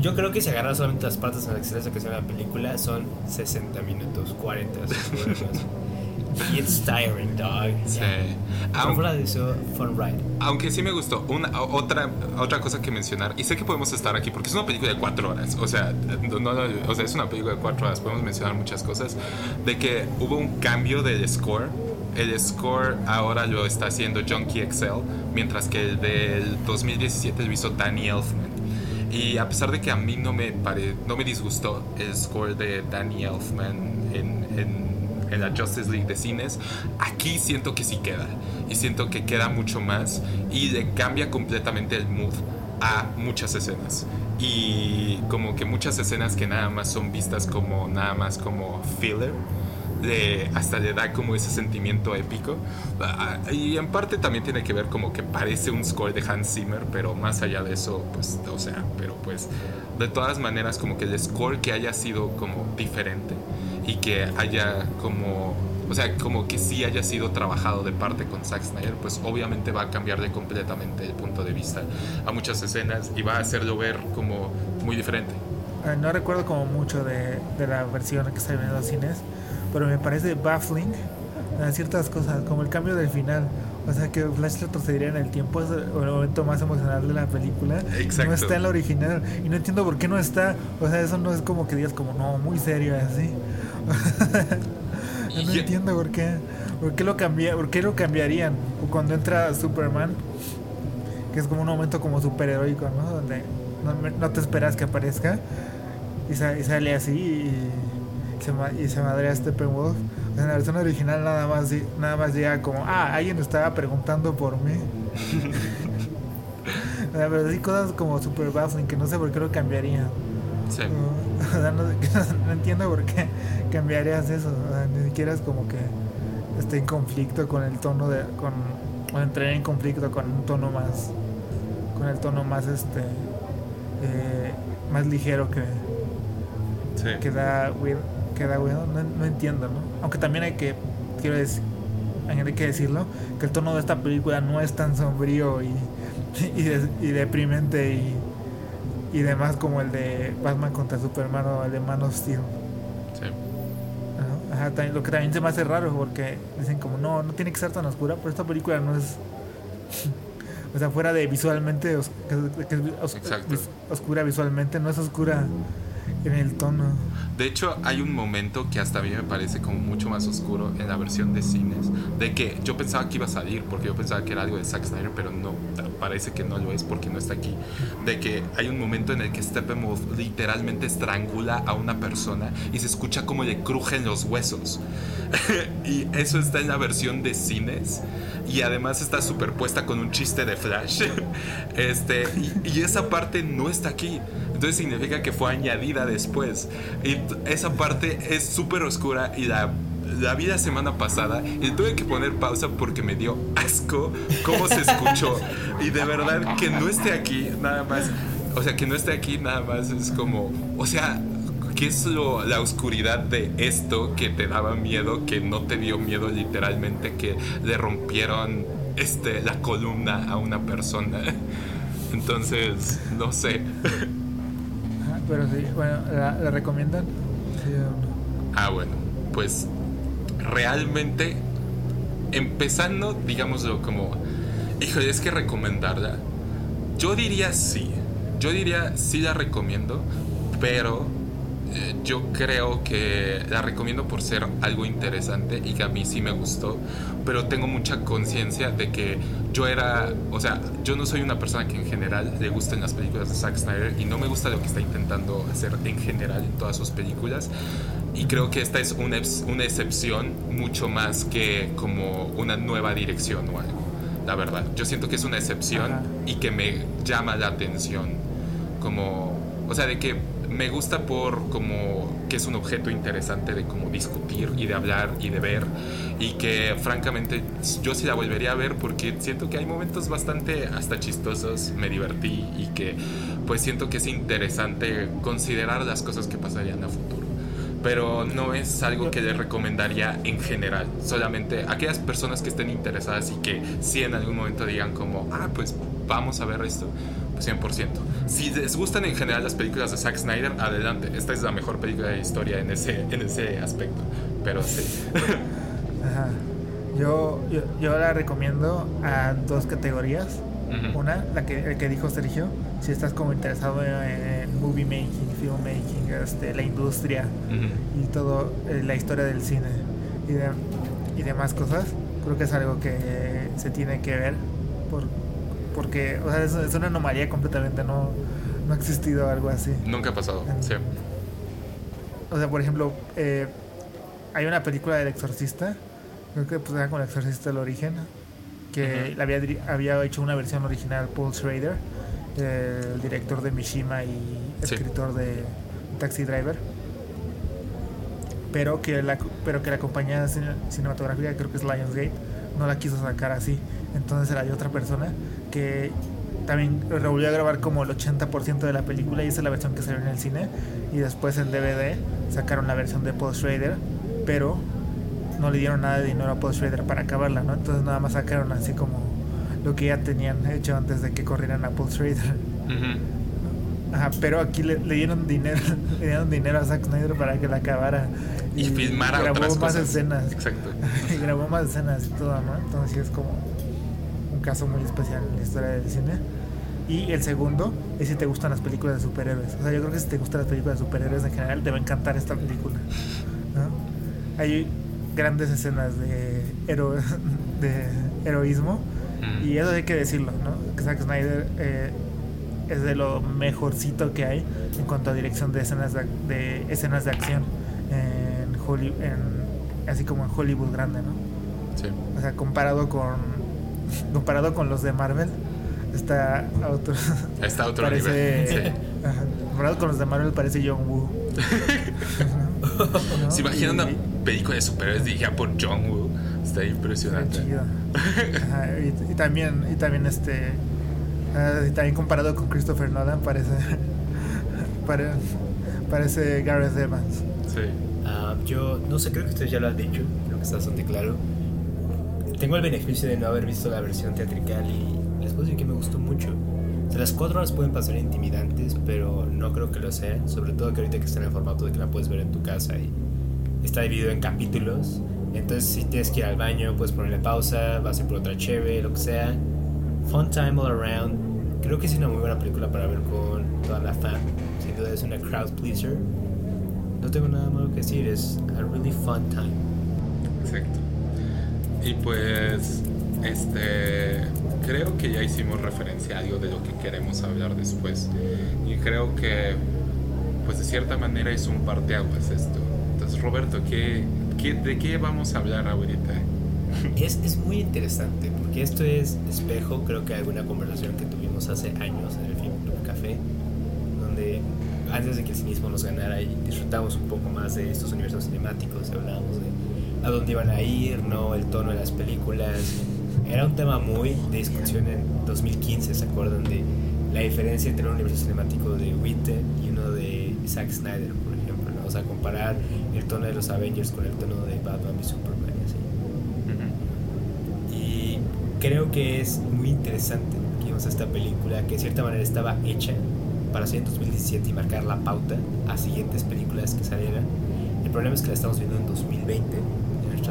Yo creo que si agarras solamente las partes en las que que se la película son 60 minutos, 40 It's tiring, dog. Sí. Aunque, de eso, fun ride. Aunque sí me gustó. Una, otra, otra cosa que mencionar, y sé que podemos estar aquí porque es una película de cuatro horas. O sea, no, o sea, es una película de cuatro horas. Podemos mencionar muchas cosas. De que hubo un cambio del score. El score ahora lo está haciendo Junkie XL, mientras que el del 2017 lo hizo Danny Elfman. Y a pesar de que a mí no me, pare, no me disgustó el score de Danny Elfman en, en, en, la Justice League de cines, aquí siento que sí queda. Y siento que queda mucho más y le cambia completamente el mood a muchas escenas. Y como que muchas escenas que nada más son vistas como nada más como filler hasta le da como ese sentimiento épico. Ah, y en parte también tiene que ver como que parece un score de Hans Zimmer, pero más allá de eso, pues, o sea, pero pues, de todas maneras, como que el score que haya sido como diferente y que haya como o sea, como que sí haya sido trabajado de parte con Zack Snyder, pues obviamente va a cambiarle completamente el punto de vista a muchas escenas y va a hacerlo ver como muy diferente. Eh, no recuerdo como mucho de, de la versión que está viendo en los cines, pero me parece baffling ciertas cosas, como el cambio del final. O sea, que Flash retrocedería en el tiempo es el momento más emocional de la película. Exacto. No está en la original. Y no entiendo por qué no está. O sea, eso no es como que digas como, no, muy serio, así. no entiendo por qué. ¿Por qué lo, cambia, por qué lo cambiarían? Cuando entra Superman, que es como un momento como superheroico, ¿no? Donde no, te esperas que aparezca. Y, sale así y se, y se madrea a Steppenwolf en la versión original nada más, nada más llega como, ah, alguien estaba preguntando por mí. Pero sí cosas como super baffling que no sé por qué lo cambiaría. Sí. no, entiendo por qué cambiarías eso. ni siquiera es como que esté en conflicto con el tono de. con o entré en conflicto con un tono más. con el tono más este. Eh, más ligero que. Sí. que da queda bueno, no, entiendo, ¿no? Aunque también hay que, quiero decir, hay que decirlo, que el tono de esta película no es tan sombrío y, y, deprimente y, y demás como el de Batman contra Superman o el de Man of Steel. Sí. Ajá, lo que también se me hace raro porque dicen como, no, no tiene que ser tan oscura, pero esta película no es... o sea, fuera de visualmente, oscura visualmente, no es oscura en el tono. De hecho, hay un momento que hasta a mí me parece como mucho más oscuro en la versión de cines. De que yo pensaba que iba a salir porque yo pensaba que era algo de Zack Snyder, pero no, parece que no lo es porque no está aquí. De que hay un momento en el que Steppenwolf literalmente estrangula a una persona y se escucha como le crujen los huesos. y eso está en la versión de cines y además está superpuesta con un chiste de Flash. este, y esa parte no está aquí. Entonces significa que fue añadida después. Y esa parte es súper oscura y la la vida semana pasada y tuve que poner pausa porque me dio asco cómo se escuchó. Y de verdad que no esté aquí, nada más. O sea, que no esté aquí, nada más es como. O sea, ¿qué es lo, la oscuridad de esto que te daba miedo, que no te dio miedo literalmente, que le rompieron este, la columna a una persona? Entonces, no sé. Pero sí, bueno, ¿la, recomiendan? Ah, bueno, pues realmente, empezando, digámoslo como, híjole, es que recomendarla. Yo diría sí, yo diría sí la recomiendo, pero yo creo que la recomiendo por ser algo interesante y que a mí sí me gustó, pero tengo mucha conciencia de que yo era, o sea, yo no soy una persona que en general le gusten las películas de Zack Snyder y no me gusta lo que está intentando hacer en general en todas sus películas. Y creo que esta es una, una excepción mucho más que como una nueva dirección o algo, la verdad. Yo siento que es una excepción y que me llama la atención. Como, o sea, de que me gusta por como que es un objeto interesante de como discutir y de hablar y de ver y que francamente yo sí la volvería a ver porque siento que hay momentos bastante hasta chistosos, me divertí y que pues siento que es interesante considerar las cosas que pasarían a futuro. Pero no es algo que le recomendaría en general, solamente aquellas personas que estén interesadas y que sí en algún momento digan como, ah, pues vamos a ver esto 100%. Si les gustan en general las películas de Zack Snyder, adelante. Esta es la mejor película de historia en ese, en ese aspecto. Pero sí. Ajá. Yo, yo, la recomiendo a dos categorías. Una, la que, que dijo Sergio, si estás como interesado en, movie making, film making, este, la industria y todo, eh, la historia del cine y, y demás cosas, creo que es algo que se tiene que ver por, porque o sea, es, una anomalía completamente, no, no ha existido algo así. Nunca ha pasado, sí. O sea, por ejemplo, eh, hay una película del exorcista, creo que pues era con el exorcista del origen, que había, había hecho una versión original Paul Schrader, el director de Mishima y escritor de Taxi Driver. Pero que la, pero que la compañía cinematográfica, creo que es Lionsgate, no la quiso sacar así. Entonces era de otra persona que también volvió a grabar como el 80% de la película y esa es la versión que salió en el cine. Y después en DVD sacaron la versión de Paul Schrader, pero no le dieron nada de dinero a Paul Schrader para acabarla, ¿no? Entonces nada más sacaron así como lo que ya tenían hecho antes de que corrieran a Paul Schrader. Ajá, pero aquí le, dieron dinero, le dieron dinero a Zack Snyder para que la acabara. Y, y filmara grabó otras más escenas. Exacto. y grabó más escenas y todo, ¿no? Entonces es como caso muy especial en la historia del cine. Y el segundo es si te gustan las películas de superhéroes. O sea, yo creo que si te gustan las películas de superhéroes en general, te va a encantar esta película. Hay grandes escenas de, de heroísmo. Mm. Y eso hay que decirlo, ¿no? Zack Snyder eh, es de lo mejorcito que hay en cuanto a dirección de escenas de, escenas de acción en Hollywood, en, así como en Hollywood grande, ¿no? Sí. O sea, comparado con comparado con los de Marvel, está a otro, está otro nivel. Sí. comparado con los de Marvel parece John Woo. ¿Se imaginan una película de superhéroes dirigida por John Woo? Está impresionante. y, también, y también este Ah, y también comparado con Christopher Nolan parece parece Gareth Evans. Sí. Ah, yo no sé, creo que ustedes ya lo han dicho, creo que está bastante claro. Tengo el beneficio de no haber visto la versión teatrical y les puedo decir que me gustó mucho. las cuatro horas pueden pasar intimidantes, pero no creo que lo sean. Sobre todo que ahorita que está en el formato de que la puedes ver en tu casa y está dividido en capítulos. Entonces, si tienes que ir al baño, puedes ponerle pausa, vas a ir por otra cheve, lo que sea. Fun time all around. Creo que es una muy buena película para ver con toda la fan. Sin duda es una crowd pleaser. No tengo nada malo que decir, es a really fun time. Exacto. Y pues, este, creo que ya hicimos referencia a algo de lo que queremos hablar después. Y creo que, pues de cierta manera es un parteaguas esto. Entonces, Roberto, ¿qué, qué, de qué vamos a hablar ahorita? Es, es muy interesante porque esto es espejo, creo que alguna conversación que tuvimos hace años en el Film Café, donde antes de que el cinismo nos ganara y disfrutamos un poco más de estos universos cinemáticos, hablábamos de a dónde iban a ir, no el tono de las películas. Era un tema muy de discusión en 2015, ¿se acuerdan? De la diferencia entre un universo cinemático de Witte y uno de Zack Snyder, por ejemplo. ¿no? O sea, comparar el tono de los Avengers con el tono de Batman y Superman creo que es muy interesante que vimos esta película que de cierta manera estaba hecha para ser en 2017 y marcar la pauta a siguientes películas que salieran. El problema es que la estamos viendo en 2020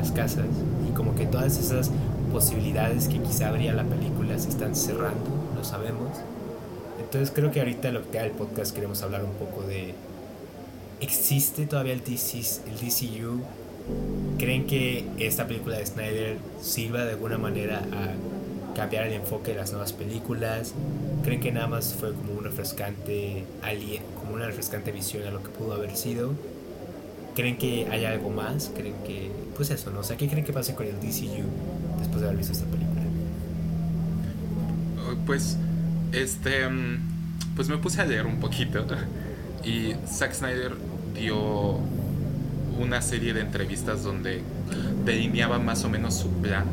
nuestras casas y como que todas esas posibilidades que quizá habría la película se están cerrando, lo sabemos. Entonces creo que ahorita lo que queda del podcast queremos hablar un poco de ¿existe todavía el, DC, el DCU ¿Creen que esta película de Snyder sirva de alguna manera a cambiar el enfoque de las nuevas películas? ¿Creen que nada más fue como un refrescante como una refrescante visión a lo que pudo haber sido? ¿Creen que hay algo más? ¿Creen que pues eso, no? O sea, ¿qué creen que pase con el DCU después de haber visto esta película? Pues este mm, pues me puse a leer un poquito y Zack Snyder dio una serie de entrevistas donde delineaba más o menos su plan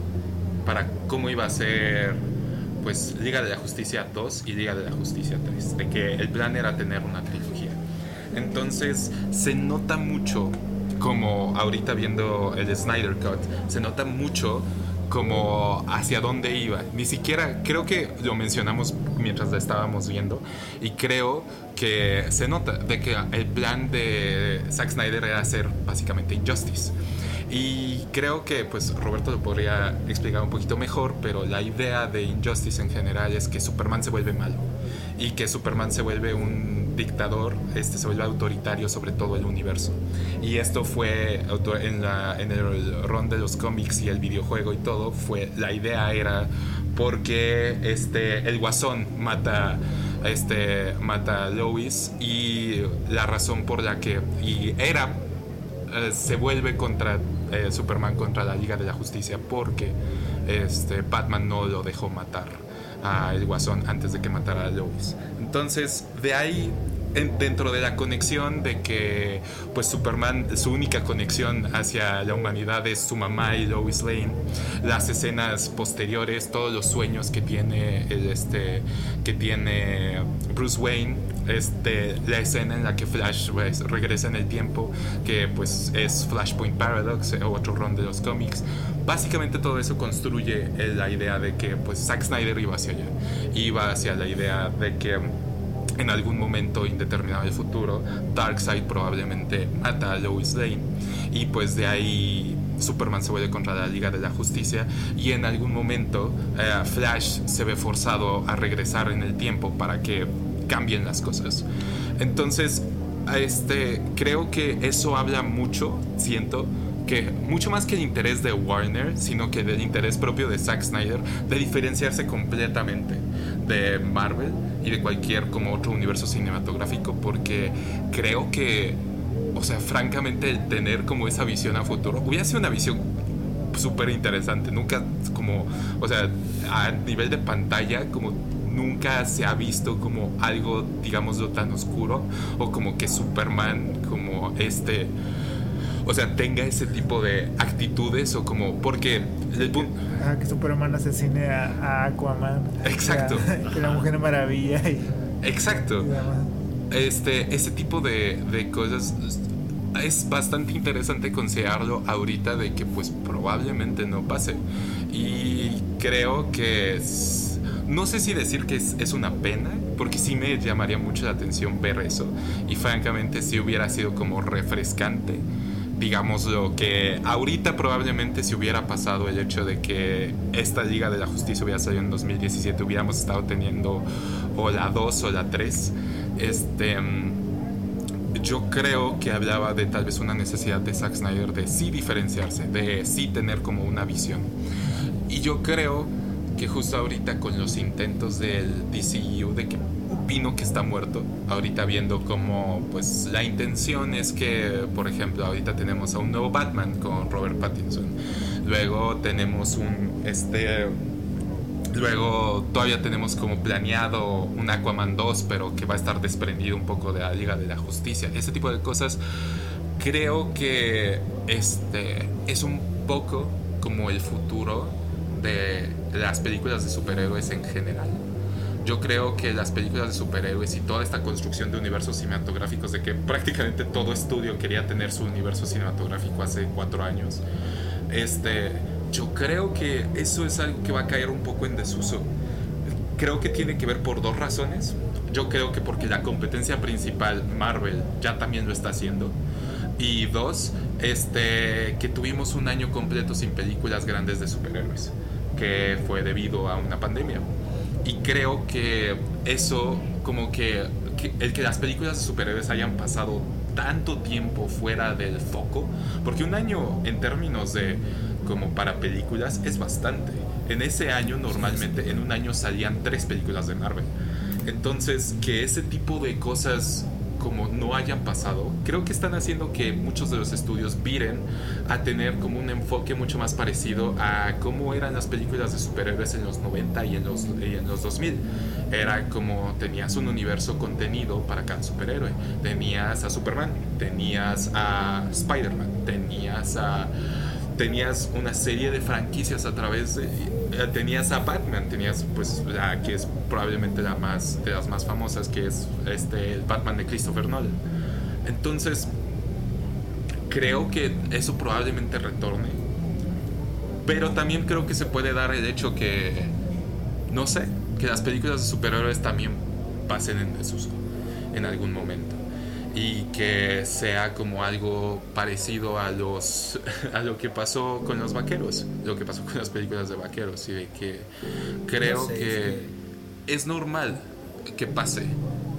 para cómo iba a ser pues Liga de la Justicia 2 y Liga de la Justicia 3, de que el plan era tener una trilogía. Entonces se nota mucho como ahorita viendo el Snyder Cut, se nota mucho como hacia dónde iba. Ni siquiera, creo que lo mencionamos mientras la estábamos viendo y creo que se nota de que el plan de Zack Snyder era hacer básicamente Injustice. Y creo que pues Roberto lo podría explicar un poquito mejor, pero la idea de Injustice en general es que Superman se vuelve malo y que Superman se vuelve un dictador, este se vuelve autoritario sobre todo el universo. Y esto fue en, el ron de los cómics y el videojuego y todo, fue la idea era porque este el Guasón mata este mata a Lois y la razón por la que y era eh, se vuelve contra eh, Superman contra la Liga de la Justicia porque este, Batman no lo dejó matar a el Guasón antes de que matara a Lois. Entonces, de ahí dentro de la conexión de que pues Superman su única conexión hacia la humanidad es su mamá y Lois Lane las escenas posteriores todos los sueños que tiene el este que tiene Bruce Wayne este, la escena en la que Flash pues, regresa en el tiempo, que pues es Flashpoint Paradox, o otro ron de los cómics. Básicamente todo eso construye la idea de que pues Zack Snyder iba hacia allá, iba hacia la idea de que en algún momento indeterminado del futuro, Darkseid probablemente mata a Lois Lane y pues de ahí Superman se vuelve contra la Liga de la Justicia y en algún momento eh, Flash se ve forzado a regresar en el tiempo para que cambien las cosas. Entonces, este, creo que eso habla mucho, siento, que mucho más que el interés de Warner, sino que del interés propio de Zack Snyder de diferenciarse completamente de Marvel y de cualquier como otro universo cinematográfico, porque creo que, o sea, francamente el tener como esa visión a futuro, hubiera sido una visión súper interesante, nunca como, o sea, a nivel de pantalla, como nunca se ha visto como algo, digamos, tan oscuro o como que Superman, como este, o sea, tenga ese tipo de actitudes o como, porque el Ah, que Superman asesine a, Aquaman. Exacto. Que la Mujer Maravilla. Y, Exacto. este, ese tipo de, de cosas es bastante interesante considerarlo ahorita de que pues probablemente no pase. Y creo que es no sé si decir que es, una pena, porque sí me llamaría mucho la atención ver eso. Y francamente sí hubiera sido como refrescante. Digamos lo que ahorita probablemente si hubiera pasado el hecho de que esta Liga de la Justicia hubiera salido en 2017, hubiéramos estado teniendo o la 2 o la 3. Este mm, yo creo que hablaba de tal vez una necesidad de Zack Snyder de sí diferenciarse, de sí tener como una visión. Y yo creo que justo ahorita con los intentos del DCU de que que está muerto, ahorita viendo como pues la intención es que, por ejemplo, ahorita tenemos a un nuevo Batman con Robert Pattinson. Luego tenemos un este Luego todavía tenemos como planeado un Aquaman 2, pero que va a estar desprendido un poco de la Liga de la Justicia. Ese tipo de cosas creo que este es un poco como el futuro de las películas de superhéroes en general. Yo creo que las películas de superhéroes y toda esta construcción de universos cinematográficos, de que prácticamente todo estudio quería tener su universo cinematográfico hace cuatro años, este, yo creo que eso es algo que va a caer un poco en desuso. Creo que tiene que ver por dos razones. Yo creo que porque la competencia principal, Marvel, ya también lo está haciendo. Y dos, este, que tuvimos un año completo sin películas grandes de superhéroes que fue debido a una pandemia. Y creo que eso, como que, el que las películas de superhéroes hayan pasado tanto tiempo fuera del foco, porque un año en términos de como para películas es bastante. En ese año normalmente en un año salían tres películas de Marvel. Entonces que ese tipo de cosas como no hayan pasado, creo que están haciendo que muchos de los estudios viren a tener como un enfoque mucho más parecido a cómo eran las películas de superhéroes en los 90 y en los, en los 2000. Era como tenías un universo contenido para cada superhéroe. Tenías a Superman, tenías a Spider-Man, tenías a tenías una serie de franquicias a través de tenías a Batman, tenías pues la que es probablemente la más de las más famosas que es este el Batman de Christopher Nolan. Entonces creo que eso probablemente retorne. Pero también creo que se puede dar el hecho que no sé, que las películas de superhéroes también pasen en desuso en algún momento y que sea como algo parecido a los a lo que pasó con los vaqueros, lo que pasó con las películas de vaqueros y de que creo que es normal que pase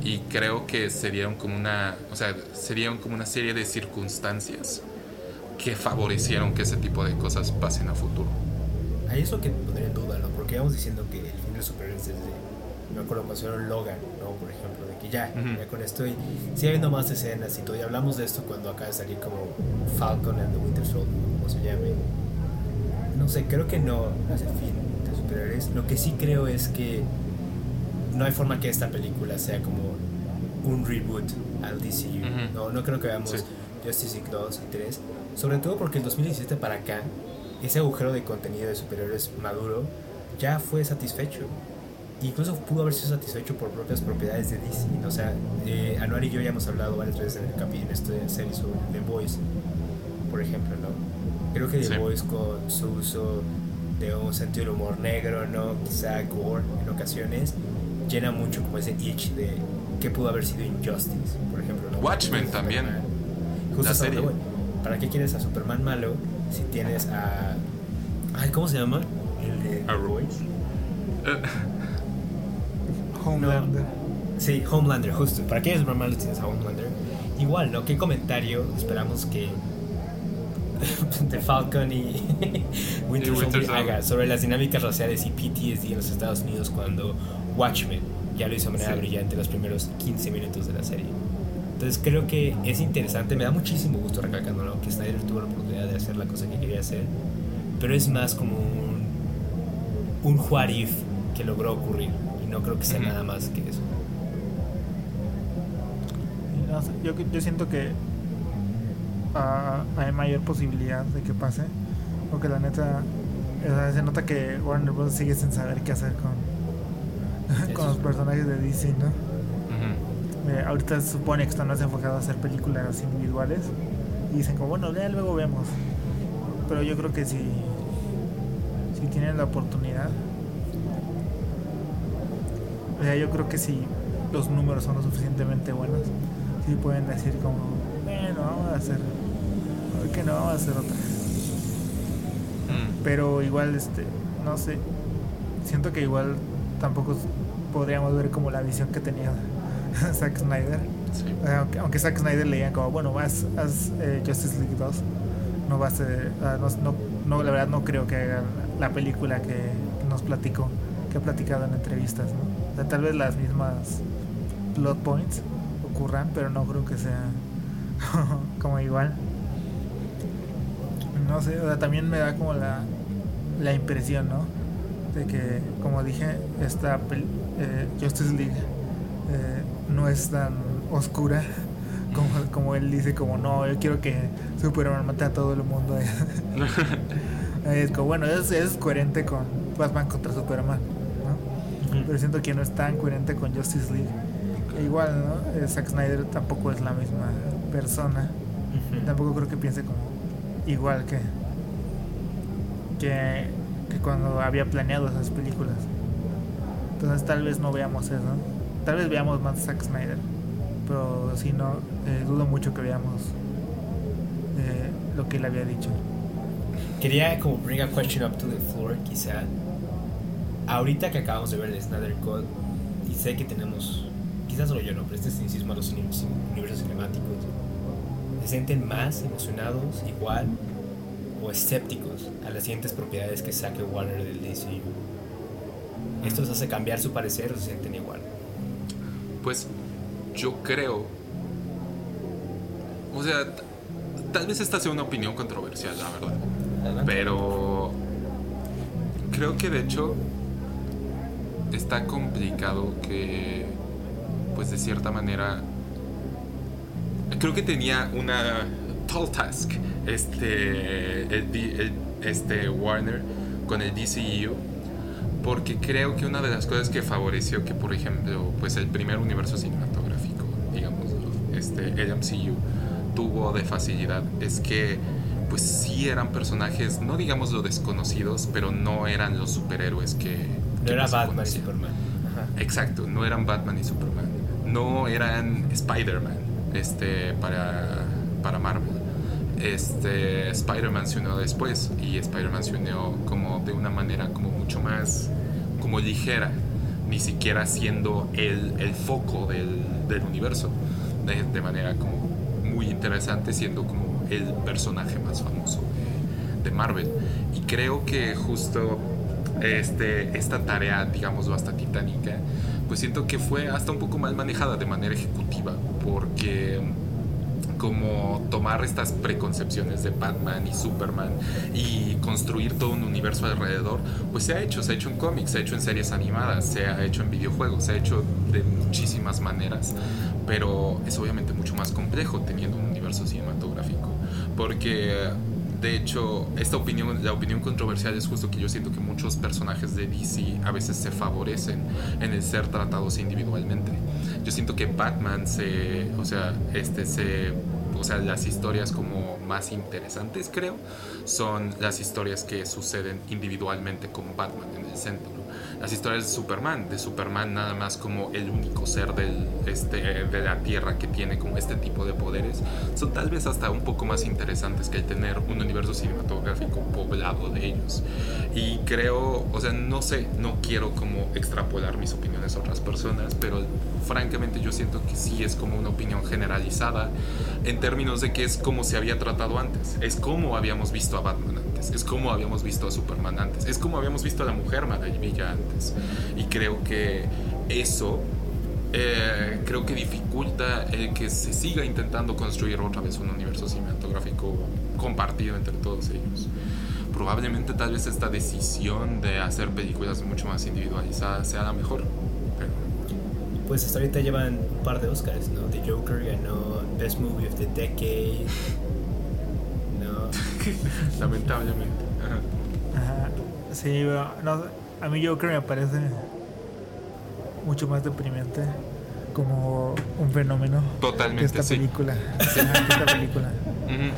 y creo que serían como una, o sea, serían como una serie de circunstancias que favorecieron que ese tipo de cosas pasen a futuro. Ahí es lo que pondría en duda, ¿no? Porque vamos diciendo que el fin de superhéroes desde me acuerdo hicieron Logan, ¿no? Por ejemplo, ya, ya con esto y sigue habiendo más escenas y todo. Y hablamos de esto cuando acaba de salir como Falcon and the Winter Soldier, como se llame. No sé, creo que no hace fin de superhéroes. Lo que sí creo es que no hay forma que esta película sea como un reboot al DCU. no, no creo que veamos Justice League 2 y 3. Sobre todo porque el 2017 para acá, ese agujero de contenido de superhéroes maduro ya fue satisfecho incluso pudo haber sido satisfecho por propias propiedades de DC. O sea, eh, Anuar y yo ya hemos hablado varias veces en el capítulo en esta serie sobre The Voice, por ejemplo, ¿no? Creo que The Voice con su uso de un sentido del humor negro, ¿no? Quizá gore en ocasiones, llena mucho como ese itch de qué pudo haber sido Injustice, por ejemplo. ¿no? Watchmen también. Justo la serie. ¿Para qué quieres a Superman malo si tienes a. Ay, ¿cómo se llama? El de. Arrow. Homelander. Sí, Homelander, justo. ¿Para qué es normal tienes a Homelander? Igual, ¿no? ¿Qué comentario esperamos que The Falcon y Winter, Soldier haga sobre las dinámicas raciales y PTSD en los Estados Unidos cuando Watchmen ya lo hizo de manera brillante los primeros 15 minutos de la serie? Entonces creo que es interesante, me da muchísimo gusto recalcándolo, que Snyder tuvo la oportunidad de hacer la cosa que quería hacer, pero es más como un, un what if que logró ocurrir no creo que sea nada más que eso. yo, yo siento que uh, hay mayor posibilidad de que pase, porque la neta se nota que Warner Bros. sigue sin saber qué hacer con, con los personajes de DC, ¿no? Eh, ahorita se supone que están más enfocados a hacer películas individuales y dicen como, bueno, ya luego vemos. Pero yo creo que si, si tienen la oportunidad, o sea, yo creo que si los números son lo suficientemente buenos, sí pueden decir como, bueno, vamos a hacer, ¿por qué no vamos a hacer otra? Mm. Pero igual, este, no sé, siento que igual tampoco podríamos ver como la visión que tenía Zack Snyder. Aunque, aunque, Zack Snyder leía como, bueno, haz, haz eh, Justice League 2. No va a ser, ah, no, no, la verdad no creo que haga la película que, nos platicó, que ha platicado en entrevistas, ¿no? Tal vez las mismas plot points ocurran, pero no creo que sea como igual. No sé, o sea, también me da como la, la impresión, ¿no? De que, como dije, esta eh, Justice League eh, no es tan oscura como, como él dice, como no, yo quiero que Superman mate a todo el mundo. es como, bueno, es, es coherente con Batman contra Superman. Pero siento que no es tan coherente con Justice League. E igual, ¿no? Eh, Zack Snyder tampoco es la misma persona. Tampoco creo que piense como igual que, que, que cuando había planeado esas películas. Entonces tal vez no veamos eso. Tal vez veamos más Zack Snyder, pero si no, eh, dudo mucho que veamos eh, lo que él había dicho. Quería como bring a question up to the floor, quizá. Ahorita que acabamos de ver el Snyder Code, y sé que tenemos, quizás solo yo no, pero este cinismo a los universos cinemáticos, ¿se sienten más emocionados, igual, o escépticos a las siguientes propiedades que saque Warner del DCU? ¿Esto les hace cambiar su parecer o se sienten igual? Pues yo creo, o sea, tal vez esta sea una opinión controversial, la verdad. Pero creo que de hecho está complicado que, pues de cierta manera, creo que tenía una tall task este, este Warner con el DCEU porque creo que una de las cosas que favoreció que, por ejemplo, pues el primer universo cinematográfico, digamos, este, el MCU, tuvo de facilidad es que pues sí eran personajes, no digamos lo desconocidos, pero no eran los superhéroes que... No era Batman y Superman. Exacto, no eran Batman y Superman. No eran Spider-Man este, para, para Marvel. Este, Spider-Man se unió después y Spider-Man se unió como de una manera como mucho más como ligera, ni siquiera siendo el, el foco del, del universo, de, manera como muy interesante, siendo como el personaje más famoso de, Marvel. Y creo que justo este, esta tarea, digamos, hasta titánica, pues siento que fue hasta un poco mal manejada de manera ejecutiva, porque como tomar estas preconcepciones de Batman y Superman y construir todo un universo alrededor, pues se ha hecho, se ha hecho en cómics, se ha hecho en series animadas, se ha hecho en videojuegos, se ha hecho de muchísimas maneras, pero es obviamente mucho más complejo teniendo un universo cinematográfico, porque de hecho, esta opinión, la opinión controversial es justo que yo siento que muchos personajes de DC a veces se favorecen en el ser tratados individualmente. Yo siento que Batman se, o sea, este se o sea, las historias como más interesantes, creo, son las historias que suceden individualmente con Batman en el centro. Las historias de Superman, de Superman nada más como el único ser del, este, de la Tierra que tiene como este tipo de poderes, son tal vez hasta un poco más interesantes que el tener un universo cinematográfico poblado de ellos. Y creo, o sea, no sé, no quiero como extrapolar mis opiniones a otras personas, pero francamente yo siento que sí es como una opinión generalizada en términos de que es como se había tratado antes, es como habíamos visto a Batman es como habíamos visto a Superman antes, es como habíamos visto a la Mujer Maravilla antes. Y creo que eso eh, creo que dificulta que se siga intentando construir otra vez un universo cinematográfico compartido entre todos ellos. Probablemente tal vez esta decisión de hacer películas mucho más individualizadas sea la mejor. Pues hasta ahorita llevan un par de Oscars, ¿no? The Joker ganó Best Movie of the Decade. Lamentablemente. Ajá. Sí, no, a mí Joker me parece mucho más deprimente como un fenómeno totalmente esta película esta película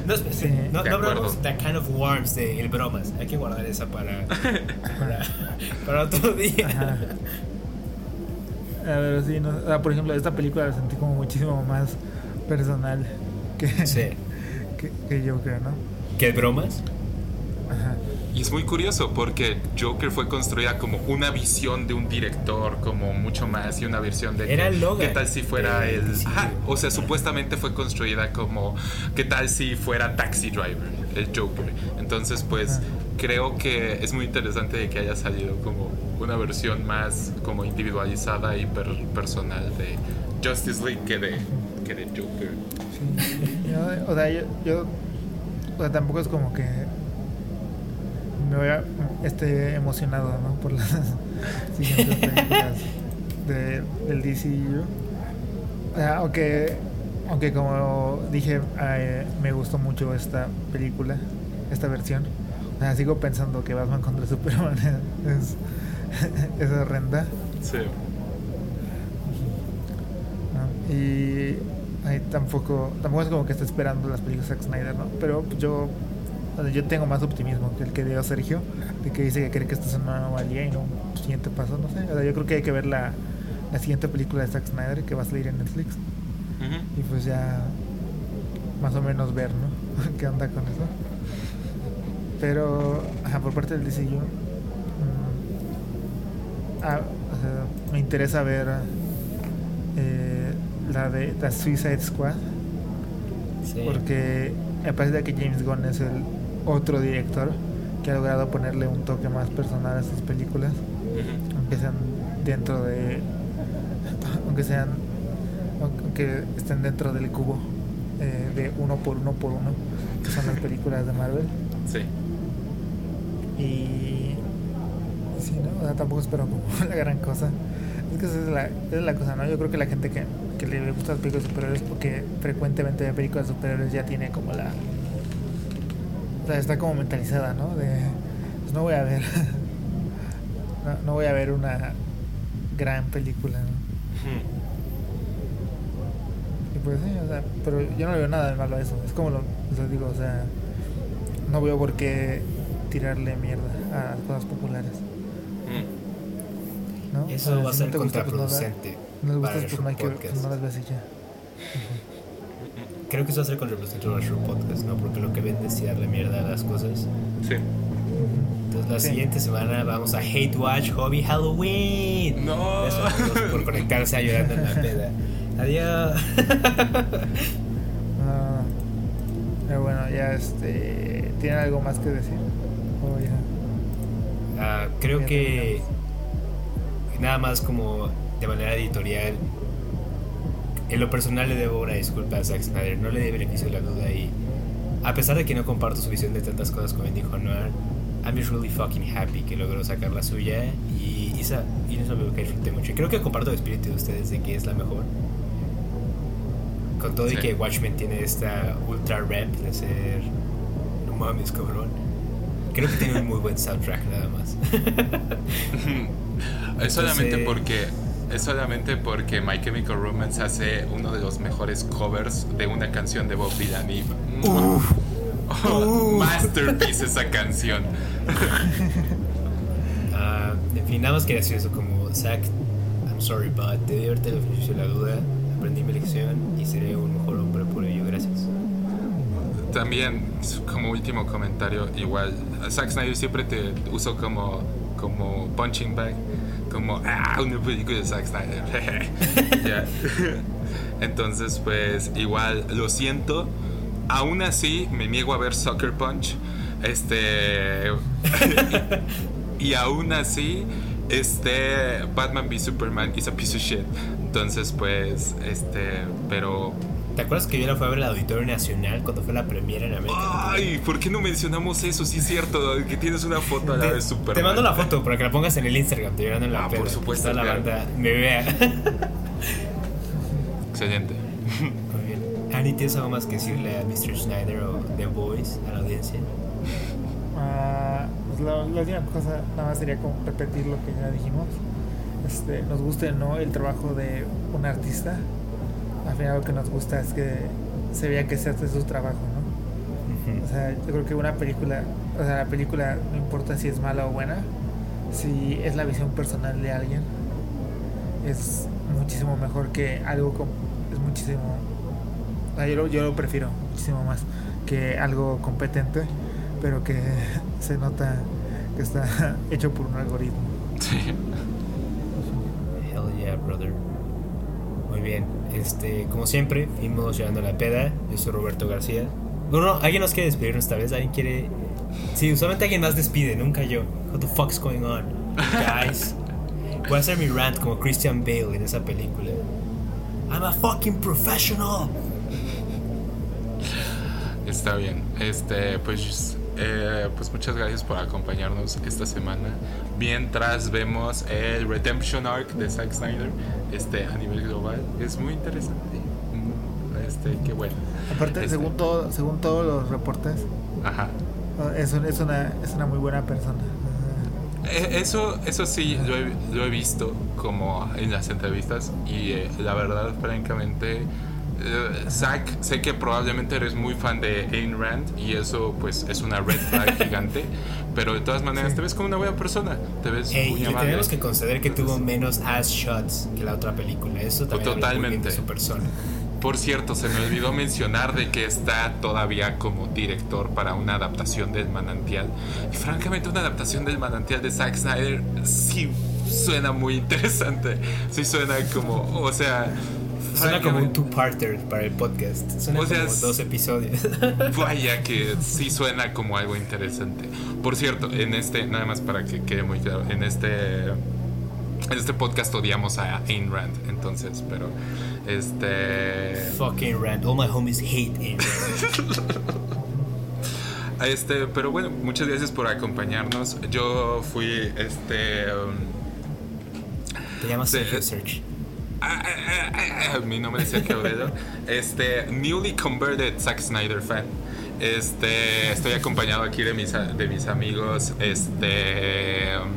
no, sí. no, no hablamos de Kind of Worms de El Bromas hay que guardar esa para para, otro día a ver, sí, no, por ejemplo esta película la sentí como muchísimo más personal que, sí. que, que Joker ¿no? ¿Que El Bromas? Ajá y es muy curioso porque Joker fue construida como una visión de un director, como mucho más, y una versión de... Era el ¿Qué tal si fuera el... Ajá, o sea, supuestamente fue construida como... ¿Qué tal si fuera Taxi Driver, el Joker? Entonces, pues creo que es muy interesante de que haya salido como una versión más como individualizada y personal de Justice League que de, que de Joker. Sí. o sea, yo, yo o sea, tampoco es como que me voy a, este, emocionado ¿no? por las siguientes películas de, del DCU. aunque, aunque como dije, eh, me gustó mucho esta película, esta versión. sigo pensando que Batman contra Superman es, es horrenda. Sí. Y tampoco, tampoco es como que esté esperando las películas de Zack Snyder, ¿no? Pero yo yo tengo más optimismo que el que dio Sergio, de que dice que cree que esto es una anomalía y no un siguiente paso, no sé. yo creo que hay que ver la, la siguiente película de Zack Snyder que va a salir en Netflix. Y pues ya más o menos ver, ¿no? ¿Qué onda con eso? Pero, ajá, por parte del DCU, mm, ah, me interesa ver eh, la de la Suicide Squad. Porque me parece que James Gunn es el otro director que ha logrado ponerle un toque más personal a sus películas, aunque sean dentro de, aunque sean, aunque estén dentro del cubo eh, de uno por uno por uno, que son las películas de Marvel. Sí. Y sí, ¿no? O sea, tampoco espero como la gran cosa. Es que esa es la, esa es la cosa, ¿no? Yo creo que la gente que, que le gusta las películas superhéroes porque frecuentemente de películas superhéroes ya tiene como la o sea, está como mentalizada, ¿no? De, pues no voy a ver, no, voy a ver una gran película, ¿no? Y pues sí, o sea, pero yo no veo nada de malo a eso. Es como lo, digo, o sea, no veo por qué tirarle mierda a cosas populares. ¿No? Eso va a ser contraproducente. no, les gusta, pues no, hay que, no las ves y ya creo que eso va a ser con representante de nuestro podcast, ¿no? Porque lo que vende es tirarle mierda a las cosas. Sí. Entonces la siguiente semana vamos a Hate Watch Hobby Halloween. No. Eso, por conectarse a llorando en la peda. Adiós. Ah, pero bueno, ya este. ¿Tienen algo más que decir? Oh, ya. Ah, creo que nada más como de manera editorial en lo personal le debo una disculpa a Zack Snyder, no le dé beneficio de la duda y a pesar de que no comparto su visión de tantas cosas como dijo Noir, I'm just really fucking happy que logró sacar la suya y, esa, y eso lo que disfruté mucho. Y creo que comparto el espíritu de ustedes de que es la mejor. Con todo y que Watchmen tiene esta ultra rap de ser... No mames, cabrón. Creo que tiene un muy buen soundtrack nada más. es solamente porque es solamente porque My Chemical Romance hace uno de los mejores covers de una canción de Bob Dylan y oh, masterpiece esa canción. Ah, En fin, nada más quería decir eso como, Zack, I'm sorry, but te di ahorita el beneficio la duda, aprendí mi lección y seré un mejor hombre por ello, gracias. También, como último comentario, igual, Zack Snyder siempre te usó como, como punching bag, como, ah, una película de Zack Snyder. Entonces, pues, igual, lo siento. Aún así, me niego a ver Sucker Punch. Este. y aún así, este. Batman v Superman is a piece of shit. Entonces, pues, este. Pero. ¿Te acuerdas que yo la fui a ver el Auditorio Nacional cuando fue la premiera en América? Ay, ¿por qué no mencionamos eso? Sí, es cierto, que tienes una foto a la de Superman. Te mando la foto para que la pongas en el Instagram, te llorando en la Ah, por supuesto, Toda la claro. banda me vea. Excelente. Muy bien. Annie, ¿tienes algo más que decirle a Mr. Schneider o The Voice, a la audiencia? Ah, pues la, la última cosa nada más sería como repetir lo que ya dijimos. Este, nos guste o no el trabajo de un artista. Al final lo que nos gusta es que se vea que se hace su trabajo, ¿no? O sea, yo creo que una película, o sea, la película no importa si es mala o buena, si es la visión personal de alguien, es muchísimo mejor que algo como, es muchísimo, o sea, yo, lo, yo lo prefiero muchísimo más que algo competente, pero que se nota que está hecho por un algoritmo. Sí. Hell yeah, brother. Muy bien. Este, como siempre, fuimos llevando la peda. Yo soy Roberto García. Bueno, no, alguien nos quiere despedirnos esta vez. Alguien quiere. Sí, usualmente alguien más despide, nunca yo. What the fuck's going on, guys? Voy a hacer mi rant como Christian Bale en esa película. I'm a fucking professional. Está bien. Este, pues, eh, pues muchas gracias por acompañarnos esta semana. Mientras vemos el Redemption Arc de Zack Snyder, este, a nivel global, es muy interesante. Mm, Este, qué bueno. Aparte, Este, según, todo, según todos los reportes, Ajá. es, un- es, una, es una muy buena persona. Eh, Eso, eso sí, lo he, lo he visto como en las entrevistas y eh, la verdad, francamente, eh, Zack, sé que probablemente eres muy fan de Ayn Rand y eso pues es una red flag gigante, pero de todas maneras Sí. te ves como una buena persona, te ves Ey, muy y amable. tenemos que conceder que tuvo menos ass shots que la otra película. Eso también bien de Totalmente. su persona. Por cierto, se me olvidó mencionar de que está todavía como director para una adaptación del manantial. Y francamente una adaptación del manantial de Zack Snyder sí suena muy interesante. Sí suena como, o sea... Suena como un two-parter para el podcast. Suena O sea, como dos episodios. Vaya que sí suena como algo interesante. Por cierto, en este, nada más para que quede muy claro, en este, en este podcast odiamos a Ayn Rand, entonces, pero este, Fucking Rand. All my homies hate Ayn Rand. este, pero bueno, muchas gracias por acompañarnos. Yo fui, este, um, Te llamas Sí. Sergio mi nombre es Sergio Aurelio, este, newly converted Zack Snyder fan. Este, estoy acompañado aquí de mis, de mis amigos, este. um,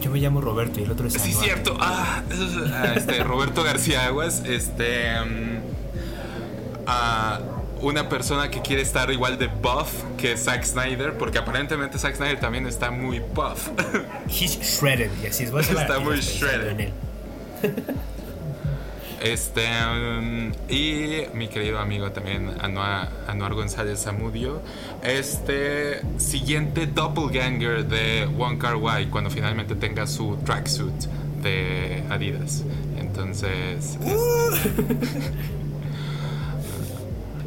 Yo me llamo Roberto y el otro es Sí, cierto. Ah, ah, este, Roberto García Aguas, este. ah, una persona que quiere estar igual de buff que Zack Snyder, porque aparentemente Zack Snyder también está muy buff. He's shredded. Y así es. Está muy shredded. Este. mm, y mi querido amigo también, Anuar, Anuar González Zamudio. Este. Siguiente doppelganger de One Car Y cuando finalmente tenga su tracksuit de Adidas. Entonces.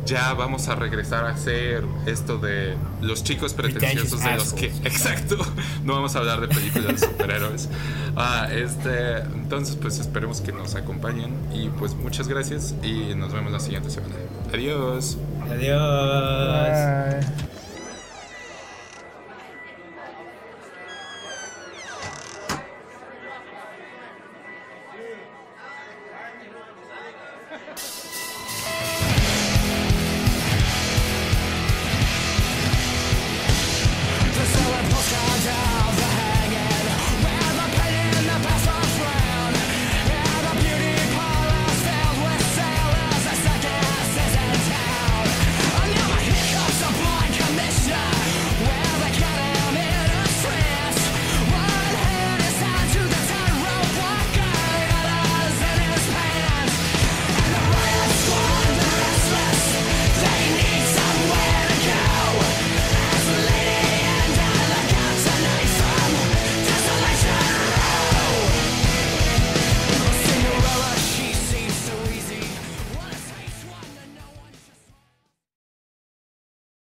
ya vamos a regresar a hacer esto de los chicos pretenciosos de los que exacto. No vamos a hablar de películas de superhéroes. Ah, este entonces pues esperemos que nos acompañen y pues muchas gracias y nos vemos la siguiente semana. Adiós. Adiós. Bye.